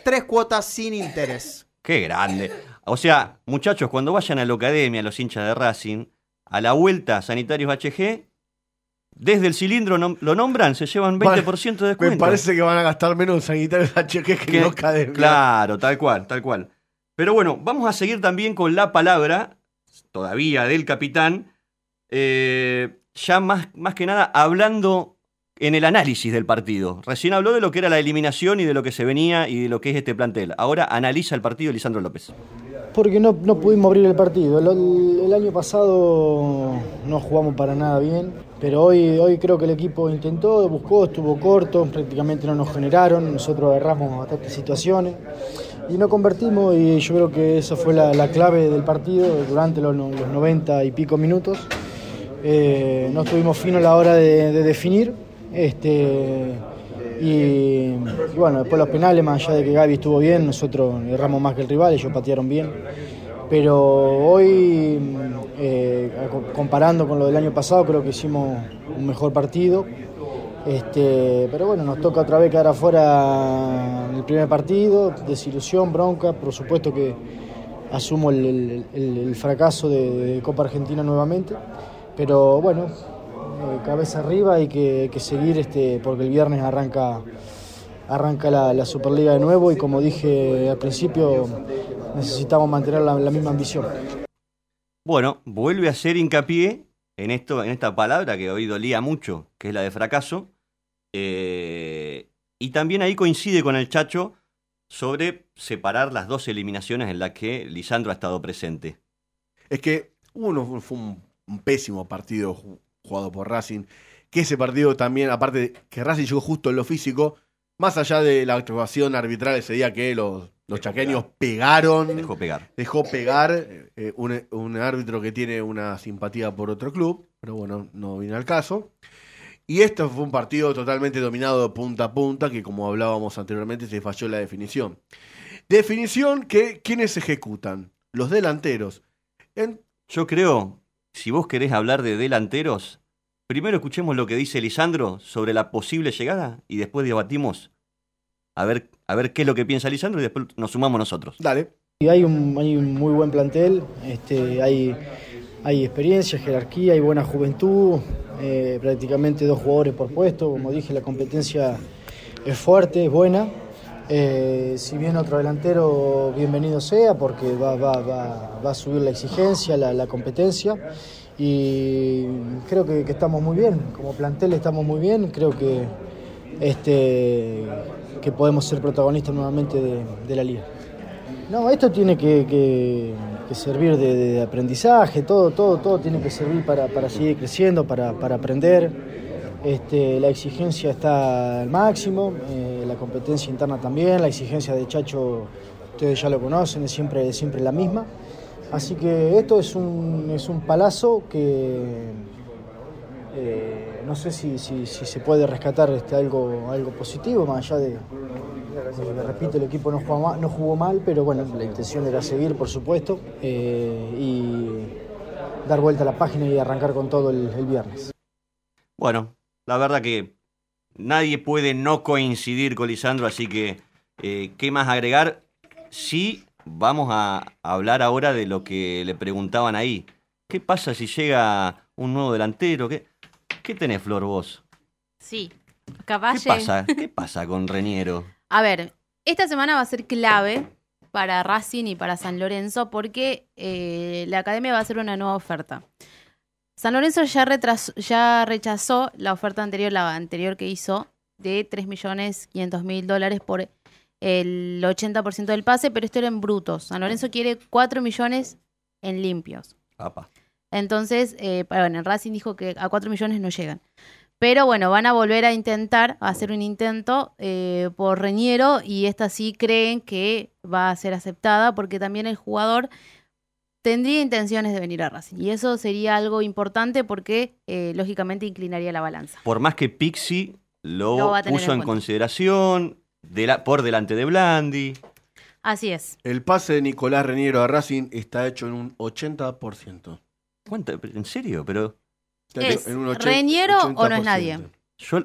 tres cuotas sin interés. Qué grande. O sea, muchachos, cuando vayan a la academia, los hinchas de Racing, a la vuelta Sanitarios HG, desde el cilindro nom- lo nombran, se llevan 20% de descuento. Me parece que van a gastar menos en sanitarios HG que Que- en los academias. Claro, tal cual, tal cual. Pero bueno, vamos a seguir también con la palabra, todavía del capitán, eh, ya más, más que nada hablando en el análisis del partido. Recién habló de lo que era la eliminación y de lo que se venía y de lo que es este plantel. Ahora analiza el partido Lisandro López. Porque no, no pudimos abrir el partido. El, año pasado no jugamos para nada bien, pero hoy, hoy creo que el equipo intentó, buscó, estuvo corto, prácticamente no nos generaron, nosotros agarramos bastantes situaciones y no convertimos y yo creo que esa fue la, la clave del partido durante los, los 90 y pico minutos. Eh, no estuvimos finos a la hora de, de definir. Este, y, bueno, después los penales, más allá de que Gaby estuvo bien, nosotros erramos más que el rival, ellos patearon bien. Pero hoy, eh, co- comparando con lo del año pasado, creo que hicimos un mejor partido. Este, pero bueno, nos toca otra vez quedar afuera en el primer partido, desilusión, bronca, por supuesto que asumo el, fracaso de, Copa Argentina nuevamente, pero bueno, eh, cabeza arriba hay que, seguir este, porque el viernes arranca, arranca la, la Superliga de nuevo y como dije al principio, necesitamos mantener la, la misma ambición. Bueno, vuelve a hacer hincapié en, esto, en esta palabra que hoy dolía mucho, que es la de fracaso. Eh, y también ahí coincide con el Chacho sobre separar las dos eliminaciones en las que Lisandro ha estado presente. Es que uno fue un, un pésimo partido ju- jugado por Racing. Que ese partido también, aparte de que Racing llegó justo en lo físico, más allá de la actuación arbitral ese día que los, los chaqueños pegaron. Dejó pegar. Dejó pegar eh, un, un árbitro que tiene una simpatía por otro club, pero bueno, no vino al caso. Y este fue un partido totalmente dominado de punta a punta, que como hablábamos anteriormente se falló la definición. Definición que quienes ejecutan, los delanteros. En- Yo creo, si vos querés hablar de delanteros, primero escuchemos lo que dice Lisandro sobre la posible llegada y después debatimos a ver, a ver qué es lo que piensa Lisandro y después nos sumamos nosotros. Dale. Y hay un, hay un muy buen plantel, este, hay, hay experiencia, jerarquía, hay buena juventud, eh, prácticamente dos jugadores por puesto, como dije, la competencia es fuerte, es buena. Eh, si bien otro delantero, bienvenido sea, porque va, va, va, va a subir la exigencia, la, la competencia. Y creo que, que estamos muy bien, como plantel estamos muy bien, creo que, este, que podemos ser protagonistas nuevamente de, de la liga. No, esto tiene que, que- servir de, aprendizaje, todo, todo, todo tiene que servir para, para seguir creciendo, para, para aprender. Este, la exigencia está al máximo, eh, la competencia interna también, la exigencia de Chacho, ustedes ya lo conocen, es siempre, siempre la misma. Así que esto es un, es un palazo que eh, no sé si, si- se puede rescatar este, algo, algo positivo, más allá de, que, repito, el equipo no jugó, mal, no jugó mal, pero bueno, la intención era seguir, por supuesto, eh, y dar vuelta a la página y arrancar con todo el, el viernes. Bueno, la verdad que nadie puede no coincidir con Lisandro, así que, eh, ¿qué más agregar? Sí, vamos a hablar ahora de lo que le preguntaban ahí. ¿Qué pasa si llega un nuevo delantero? ¿Qué, qué tenés, Flor, vos? Sí. ¿Qué pasa? ¿Qué pasa con Reñero? A ver, esta semana va a ser clave para Racing y para San Lorenzo porque eh, la academia va a hacer una nueva oferta. San Lorenzo ya rechazó la oferta anterior, la anterior que hizo, de 3.500.000 dólares por el 80% del pase, pero esto era en brutos. San Lorenzo quiere 4 millones en limpios. Papá. Entonces, eh, bueno, el Racing dijo que a 4 millones no llegan. Pero bueno, van a volver a intentar, a hacer un intento eh, por Reñero y esta sí creen que va a ser aceptada porque también el jugador tendría intenciones de venir a Racing. Y eso sería algo importante porque eh, lógicamente inclinaría la balanza. Por más que Pixie lo, puso en consideración de la- por delante de Blandi. Así es. El pase de Nicolás Reniero a Racing está hecho en un 80%. ¿Cuánto? ¿En serio? Pero ¿Es Reñero o no es 80%. nadie? yo,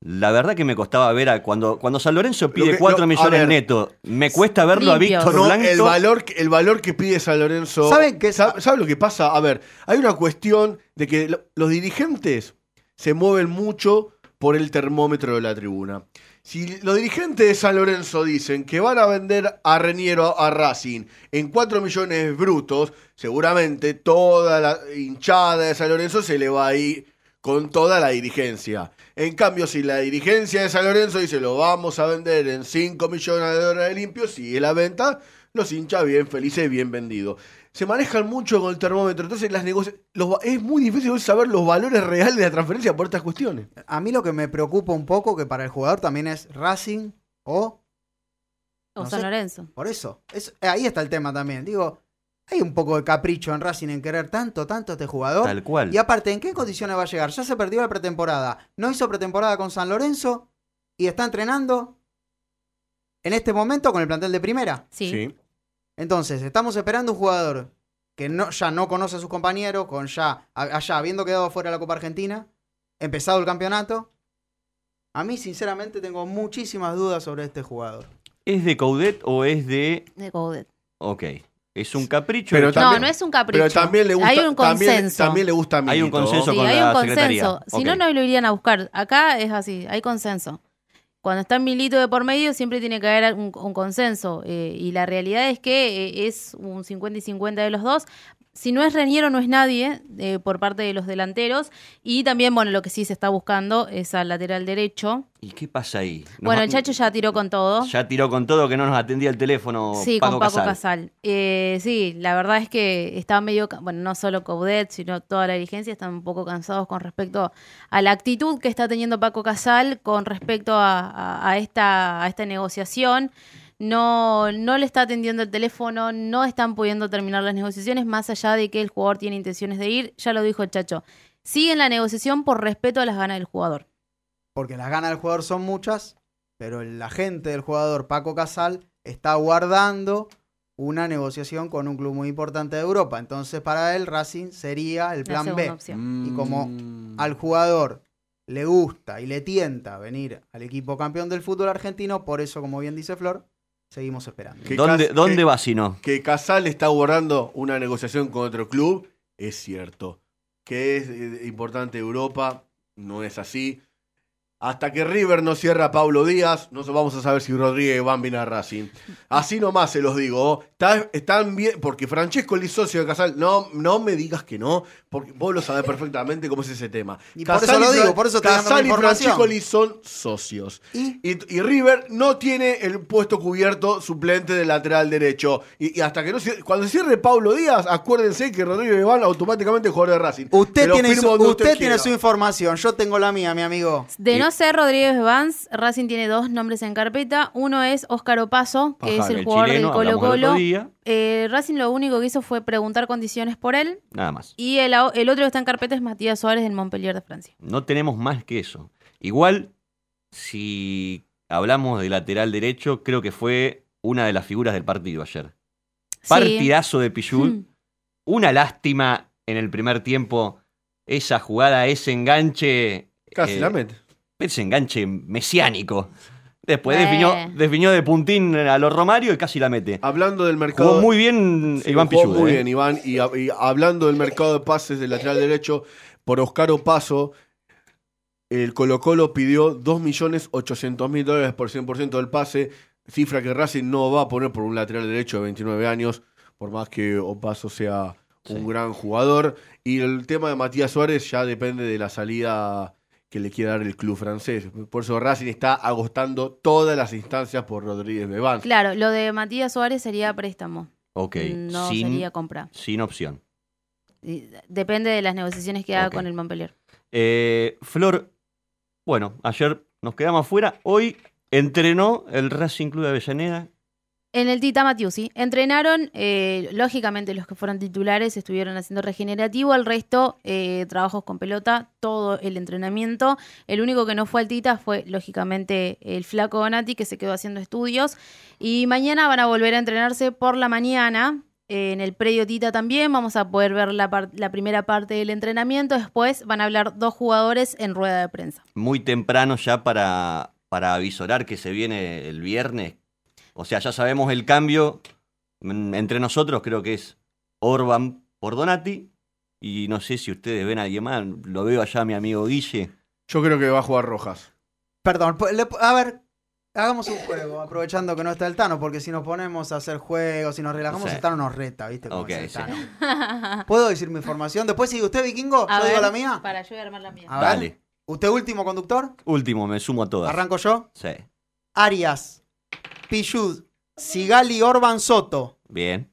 la verdad que me costaba ver a cuando, cuando San Lorenzo pide que- 4 lo- a millones ver. netos, me cuesta verlo a Limpios. Víctor No, Blanco. el valor, que- el valor que pide San Lorenzo. ¿Saben qué? ¿Sabe, sabe lo que pasa? A ver, hay una cuestión de que lo- los dirigentes se mueven mucho por el termómetro de la tribuna. Si los dirigentes de San Lorenzo dicen que van a vender a Reniero a Racing en 4 millones brutos, seguramente toda la hinchada de San Lorenzo se le va a ir con toda la dirigencia. En cambio, si la dirigencia de San Lorenzo dice lo vamos a vender en 5 millones de dólares limpios, sigue la venta, los hinchas bien felices, bien vendidos. Se manejan mucho con el termómetro, entonces las los es muy difícil saber los valores reales de la transferencia por estas cuestiones. A mí lo que me preocupa un poco, que para el jugador también es Racing o... O No San sé. Lorenzo. Por eso, es, ahí está el tema también. Digo, hay un poco de capricho en Racing en querer tanto, tanto a este jugador. Tal cual. Y aparte, ¿en qué condiciones va a llegar? Ya se perdió la pretemporada. No hizo pretemporada con San Lorenzo y está entrenando en este momento con el plantel de primera. Sí. Entonces, estamos esperando un jugador que no, ya no conoce a sus compañeros, con ya allá habiendo quedado fuera de la Copa Argentina, empezado el campeonato. A mí, sinceramente, tengo muchísimas dudas sobre este jugador. ¿Es de Coudet o es de.? De Coudet. Ok. Es un capricho. Pero también- no, no es un capricho. Pero también le gusta, Hay un también- consenso. También, le gusta a Hay un consenso Sí, con hay la un secretaría. consenso. Si no, no lo irían a buscar. Acá es así, hay consenso. Cuando está Milito de por medio, siempre tiene que haber un, consenso. eh, y la realidad es que eh, es un 50 y 50 de los dos. Si no es Reñero, no es nadie eh, por parte de los delanteros. Y también, bueno, lo que sí se está buscando es al lateral derecho. ¿Y qué pasa ahí? Nos bueno, el Chacho ya tiró con todo. Ya tiró con todo que no nos atendía el teléfono. Sí, Paco con Paco Casal. Casal. Eh, sí, la verdad es que está medio, bueno, no solo Coudet, sino toda la dirigencia están un poco cansados con respecto a la actitud que está teniendo Paco Casal con respecto a, a- a esta, a esta negociación. No, no le está atendiendo el teléfono, no están pudiendo terminar las negociaciones, más allá de que el jugador tiene intenciones de ir, ya lo dijo el Chacho. Siguen la negociación por respeto a las ganas del jugador. Porque las ganas del jugador son muchas, pero el agente del jugador, Paco Casal, está guardando una negociación con un club muy importante de Europa. Entonces, para él, Racing sería el La plan B. opción. Y como al jugador le gusta y le tienta venir al equipo campeón del fútbol argentino, por eso, como bien dice Flor, seguimos esperando. Que ¿Dónde, Cas- dónde que- va si no? Que Casal está abordando una negociación con otro club, es cierto. Que es eh, importante Europa, no es así. Hasta que River no cierra a Pablo Díaz, no vamos a saber si Rodríguez va a venir a Racing. Así nomás se los digo. Está- están bien, porque Francesco es socio de Casal. No, no me digas que no, porque vos lo sabés perfectamente cómo es ese tema. Y por eso lo digo, por eso la Casal y. Francesco Lis son socios. ¿Y? Y, y River no tiene el puesto cubierto suplente del lateral derecho. Y, y hasta que no cierre- cuando cierre Pablo Díaz, acuérdense que Rodrigo Iván automáticamente es jugador de Racing. Te Usted, tiene su, usted tiene su información, yo tengo la mía, mi amigo. De no ser Rodríguez Vance, Racing tiene dos nombres en carpeta. Uno es Óscar Opaso, que Ajá, es el, el jugador chileno, del Colo Colo. Eh, Racing lo único que hizo fue preguntar condiciones por él. Nada más. Y el, otro que está en carpeta es Matías Suárez del Montpellier de Francia. No tenemos más que eso. Igual, si hablamos de lateral derecho, creo que fue una de las figuras del partido ayer. Partidazo de Pichud. Hmm. Una lástima en el primer tiempo. Esa jugada, ese enganche. Casi eh, la mete. Ese enganche mesiánico. Después Eh. definió, definió de puntín a los Romario y casi la mete. Hablando del mercado. Jugó muy bien Sí, Iván jugó Pichud. Muy eh. bien, Iván. Y, y hablando del mercado de pases del lateral derecho, por Oscar Opaso, el Colo Colo pidió 2.800.000 dólares por 100% del pase, cifra que Racing no va a poner por un lateral derecho de 29 años, por más que Opaso sea un Sí. gran jugador. Y el tema de Matías Suárez ya depende de la salida que le quiera dar el club francés. Por eso Racing está agotando todas las instancias por Rodríguez Bebán. Claro, lo de Matías Suárez sería préstamo. Ok, No sin, sería compra. sin opción. Depende de las negociaciones que haga con el Montpellier. Eh, Flor, bueno, ayer nos quedamos afuera. Hoy entrenó el Racing Club de Avellaneda. En el Tita Matiusi entrenaron, eh, lógicamente los que fueron titulares estuvieron haciendo regenerativo, el resto eh, trabajos con pelota, todo el entrenamiento. El único que no fue al Tita fue lógicamente el flaco Donati que se quedó haciendo estudios y mañana van a volver a entrenarse por la mañana. eh, En el predio Tita también vamos a poder ver la, la primera parte del entrenamiento. Después van a hablar dos jugadores en rueda de prensa. Muy temprano ya para, para avisorar que se viene el viernes. O sea, ya sabemos el cambio entre nosotros, creo que es Orban por Donati. Y no sé si ustedes ven a alguien más. Lo veo allá a mi amigo Guille. Yo creo que va a jugar Rojas. Perdón, le- a ver, hagamos un juego, aprovechando que no está el Tano, porque si nos ponemos a hacer juegos, si nos relajamos, el Tano nos reta, ¿viste? cómo Ok, es el sí. Tano. ¿Puedo decir mi información? Después sigue usted, Vikingo, A yo digo ver, la mía. Para yo voy a armar la mía. A ver. Dale. ¿Usted último conductor? Último, me sumo a todas. ¿Arranco yo? Sí. Arias, Pichud, Sigali Orban Soto, Bien.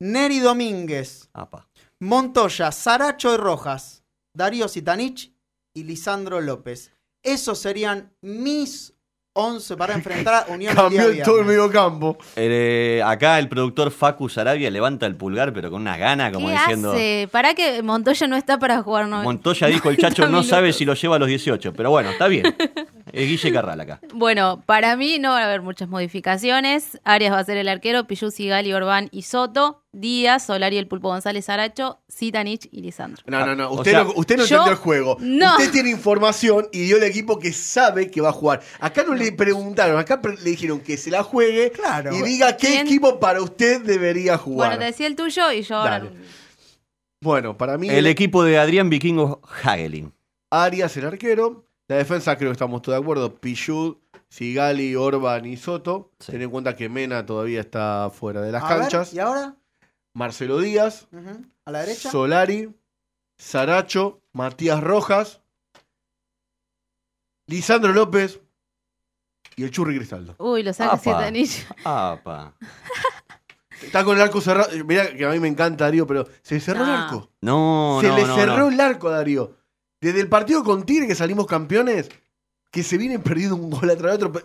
Neri Domínguez, Apa. Montoya, Saracho y Rojas, Darío Sitanich y Lisandro López. Esos serían mis 11 para enfrentar a Unión el día Cambió todo el viernes. medio campo. Eh, acá el productor Facu Sarabia levanta el pulgar, pero con unas ganas, como ¿Qué diciendo. hace? ¿Para que Montoya no está para jugar? No? Montoya dijo el chacho 90 no sabe si lo lleva a los 18, pero bueno, está bien. Es Guille Carral acá. Bueno, para mí no va a haber muchas modificaciones. Arias va a ser el arquero, Piyu, Sigali, Orbán y Soto. Díaz, Solari, el Pulpo González, Aracho, Zitanich y Lisandro. No, no, no. Ah, O Usted, sea, no, usted no yo- entendió el juego. No. Usted tiene información y dio el equipo que sabe que va a jugar. Acá no le preguntaron, acá pre- le dijeron que se la juegue Claro. y diga qué ¿Quién? equipo para usted debería jugar. Bueno, te decía el tuyo y yo ahora... Bueno, para mí, El equipo de Adrián Vikingo Hagelin. Arias el arquero. La defensa creo que estamos todos de acuerdo. Pichud, Sigali, Orban y Soto. Sí. Ten en cuenta que Mena todavía está fuera de las A ver, canchas. ¿Y ahora? Marcelo Díaz, Ujú. ¿A la derecha? Solari, Saracho, Matías Rojas, Lisandro López y el Churri Cristaldo. Uy, lo saca Apa. Zitanich. Apa. Está con el arco cerrado. Mira que a mí me encanta Darío, pero se cerró el arco. No, se no, le no, cerró no. el arco a Darío. Desde el partido con Tigre que salimos campeones, que se vienen perdiendo un gol atrás de otro.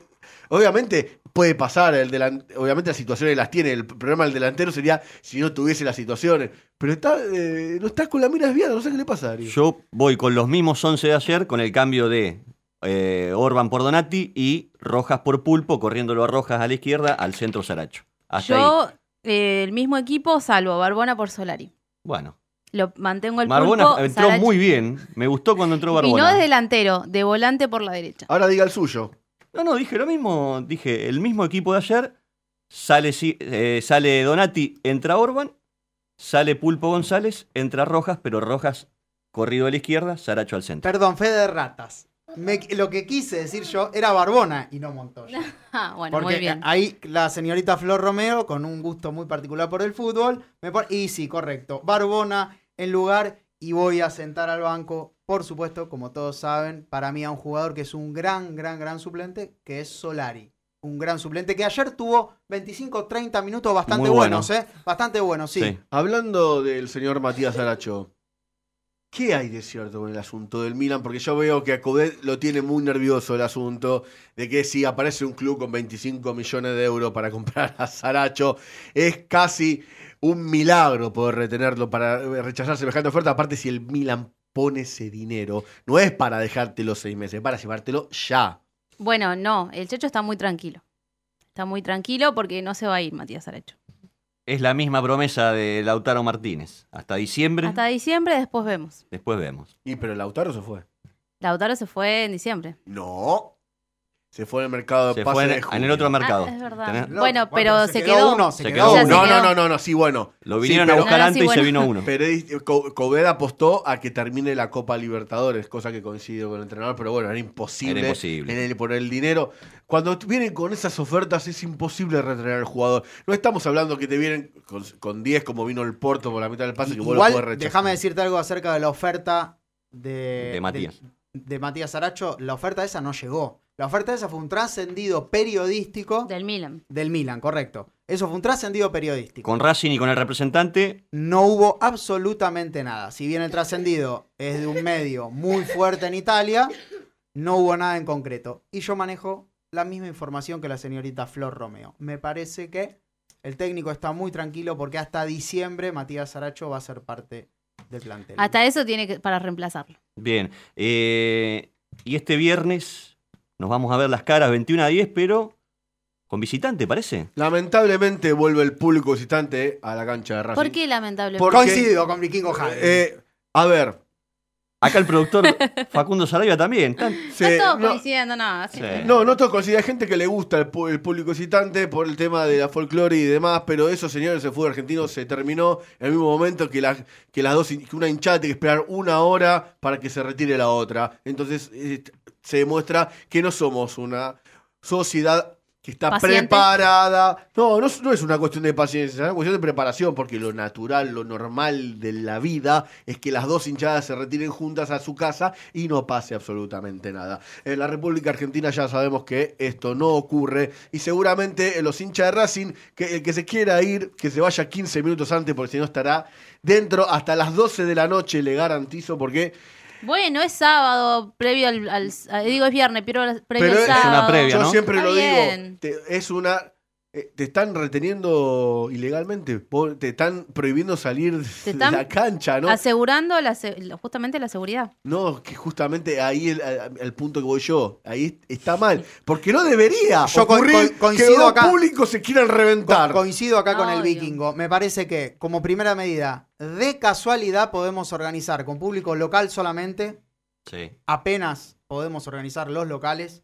Obviamente puede pasar, el delan- obviamente las situaciones las tiene. El problema del delantero sería si no tuviese las situaciones. Pero está, eh, no está con la mira desviada, no sé qué le pasa. Yo voy con los mismos 11 de ayer, con el cambio de eh, Orban por Donati y Rojas por Pulpo, corriéndolo a Rojas a la izquierda, al centro Saracho. Hasta Yo ahí. Eh, el mismo equipo, salvo Barbona por Solari. Bueno, Lo mantengo el Marbona pulpo. entró muy bien. Me gustó cuando entró Y Barbona. no es delantero, de volante por la derecha. Ahora diga el suyo. No, no, dije lo mismo. Dije, el mismo equipo de ayer. Sale, Si- eh, sale Donati, entra Orban. Sale Pulpo González, entra Rojas, pero Rojas corrido a la izquierda, Saracho al centro. Perdón, fe de ratas. Me- lo que quise decir yo era Barbona y no Montoya. Ah, bueno, Porque muy bien. ahí la señorita Flor Romeo, con un gusto muy particular por el fútbol, me pone- y sí, correcto, Barbona en lugar y voy a sentar al banco, por supuesto, como todos saben, para mí a un jugador que es un gran, gran, gran suplente, que es Solari. Un gran suplente que ayer tuvo 25, 30 minutos bastante bueno. buenos, ¿eh? Bastante buenos, sí. Hablando del señor Matías Aracho, ¿qué hay de cierto con el asunto del Milan? Porque yo veo que a Coudet lo tiene muy nervioso el asunto de que si aparece un club con 25 millones de euros para comprar a Saracho, es casi un milagro poder retenerlo para rechazar semejante oferta. Aparte, si el Milan pone ese dinero, no es para dejártelo seis meses, es para llevártelo ya. Bueno, no, el Checho está muy tranquilo. Está muy tranquilo porque no se va a ir Matías Aracho. Es la misma promesa de Lautaro Martínez. Hasta diciembre, Hasta diciembre, después vemos. después vemos. Y pero Lautaro se fue. Lautaro se fue en diciembre. No. Se fue en el mercado de Se fue en- de en el otro mercado. Ah, es verdad. Tenés- Bueno, pero se, se quedó, quedó uno, se Se quedó quedó uno. No, no, no, no, no, sí, bueno. Lo Sí, vinieron pero- a buscar No, no, antes sí, y se vino uno. Pero Co- Coveda apostó a que termine la Copa Libertadores, cosa que coincidió con el entrenador, pero bueno, era imposible. Era imposible. en el- por el dinero. Cuando vienen con esas ofertas es imposible retener al jugador. No estamos hablando que te vienen con, con 10 como vino el Porto por la mitad del pase que vos lo Igual, podés rechazar. déjame decirte algo acerca de la oferta de, De Matías. De, de Matías Aracho. La oferta esa no llegó. La oferta esa fue un trascendido periodístico Del Milan. del Milan, correcto. Eso fue un trascendido periodístico. Con Racing y con el representante, No hubo absolutamente nada. Si bien el trascendido es de un medio muy fuerte en Italia, no hubo nada en concreto. Y yo manejo la misma información que la señorita Flor Romeo. Me parece que el técnico está muy tranquilo porque hasta diciembre Matías Aracho va a ser parte del plantel. Hasta eso tiene que para reemplazarlo. bien. Eh, y este viernes nos vamos a ver las caras 21 a 10, pero con visitante, parece. Lamentablemente vuelve el público visitante a la cancha de Racing. ¿Por qué lamentable? Porque- Coincido con Vikingo Jade. Eh, a ver, Acá el productor Facundo Sarabia también. No- coincidiendo, no. sí. No, no todo coincide. Hay gente que le gusta el, público visitante por el tema de la folclore y demás, pero eso, señores, el fútbol argentino se terminó en el mismo momento que, la- que las dos, que una hinchada tiene que esperar una hora para que se retire la otra. Entonces eh, se demuestra que no somos una sociedad que está ¿Paciente? preparada. No, no, es- no es una cuestión de paciencia, es una cuestión de preparación, porque lo natural, lo normal de la vida es que las dos hinchadas se retiren juntas a su casa y no pase absolutamente nada. En la República Argentina ya sabemos que esto no ocurre y seguramente los hinchas de Racing, que el que se quiera ir, que se vaya 15 minutos antes, porque si no estará dentro hasta las 12 de la noche, le garantizo, porque Bueno, es sábado, previo al, al- a- digo es viernes, pero previo Pero al es sábado. una previa, yo ¿no? siempre Está lo bien. digo, te- es una... eh, Te están reteniendo ilegalmente, te están prohibiendo salir Te están de la cancha, ¿no? Asegurando la se- justamente la seguridad. No, que justamente ahí el, el punto que voy yo, ahí está mal, porque no debería Yo co- ocurrir co- coincido que dos acá. públicos se quieran reventar. Co- coincido acá con el vikingo. Me parece que, como primera medida, de casualidad podemos organizar con público local solamente. Sí. Apenas podemos organizar los locales.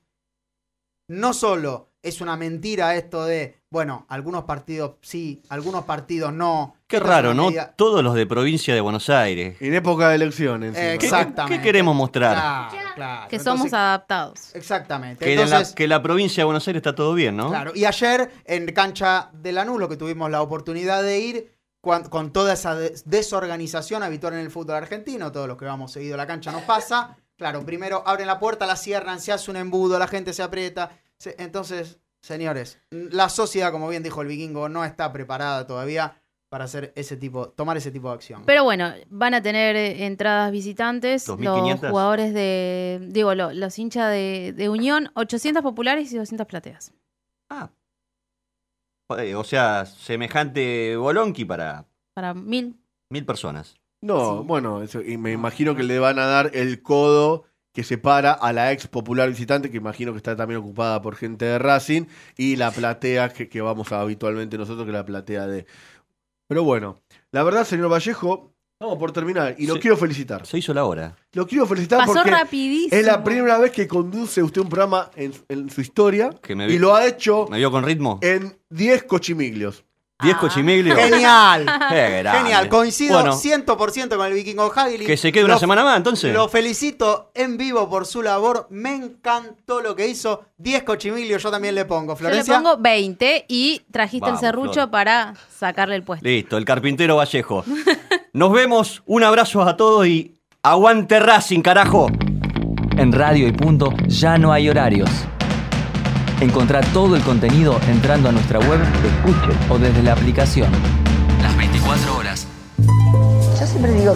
No solo es una mentira esto de, bueno, algunos partidos sí, algunos partidos no. Qué raro, ¿no? medida- Todos los de provincia de Buenos Aires. En época de elecciones. ¿Qué- Exactamente. ¿Qué queremos mostrar? Claro, claro. Que Entonces, somos adaptados. Exactamente. Que, en la, que la provincia de Buenos Aires está todo bien, ¿no? Claro, y ayer en cancha de Lanús, lo que tuvimos la oportunidad de ir, con, toda esa des- desorganización habitual en el fútbol argentino, todos los que vamos seguido a la cancha nos pasa. Claro, primero abren la puerta, la cierran, se hace un embudo, la gente se aprieta. se- entonces, señores, la sociedad, como bien dijo el vikingo, no está preparada todavía para hacer ese tipo, tomar ese tipo de acción. Pero bueno, van a tener eh, entradas visitantes. Los 2500. jugadores de. Digo, lo- los hinchas de, de Unión, 800 populares y 200 plateas. Ah. O sea, semejante Bolonqui para Para mil. mil personas. No, bueno, eso- y me imagino que le van a dar el codo que separa a la ex popular visitante, que imagino que está también ocupada por gente de Racing, y la platea que, que vamos a habitualmente nosotros, que es la platea de... Pero bueno, la verdad, señor Vallejo, vamos por terminar, y lo quiero felicitar. Se hizo la hora. Lo quiero felicitar Pasó porque rapidísimo. es la primera vez que conduce usted un programa en, en su historia Que me vi- y lo ha hecho ¿Me vio con ritmo? en 10 cochimiglios. ¿Diez cochimiglios? Genial. Genial, coincido Bueno, 100% con el vikingo Hagli. que se quede una Lo- semana más, entonces. Lo felicito en vivo por su labor. Me encantó lo que hizo. 10 cochimilios yo también le pongo. Yo le Florencia. pongo 20 y trajiste Vamos, el serrucho Flor. para sacarle el puesto. Listo, el carpintero Vallejo. Nos vemos, un abrazo a todos y aguante Racing, carajo. En Radio y Punto ya no hay horarios. Encontrá todo el contenido entrando a nuestra web, escuche o desde la aplicación. Las 24 horas. Yo siempre digo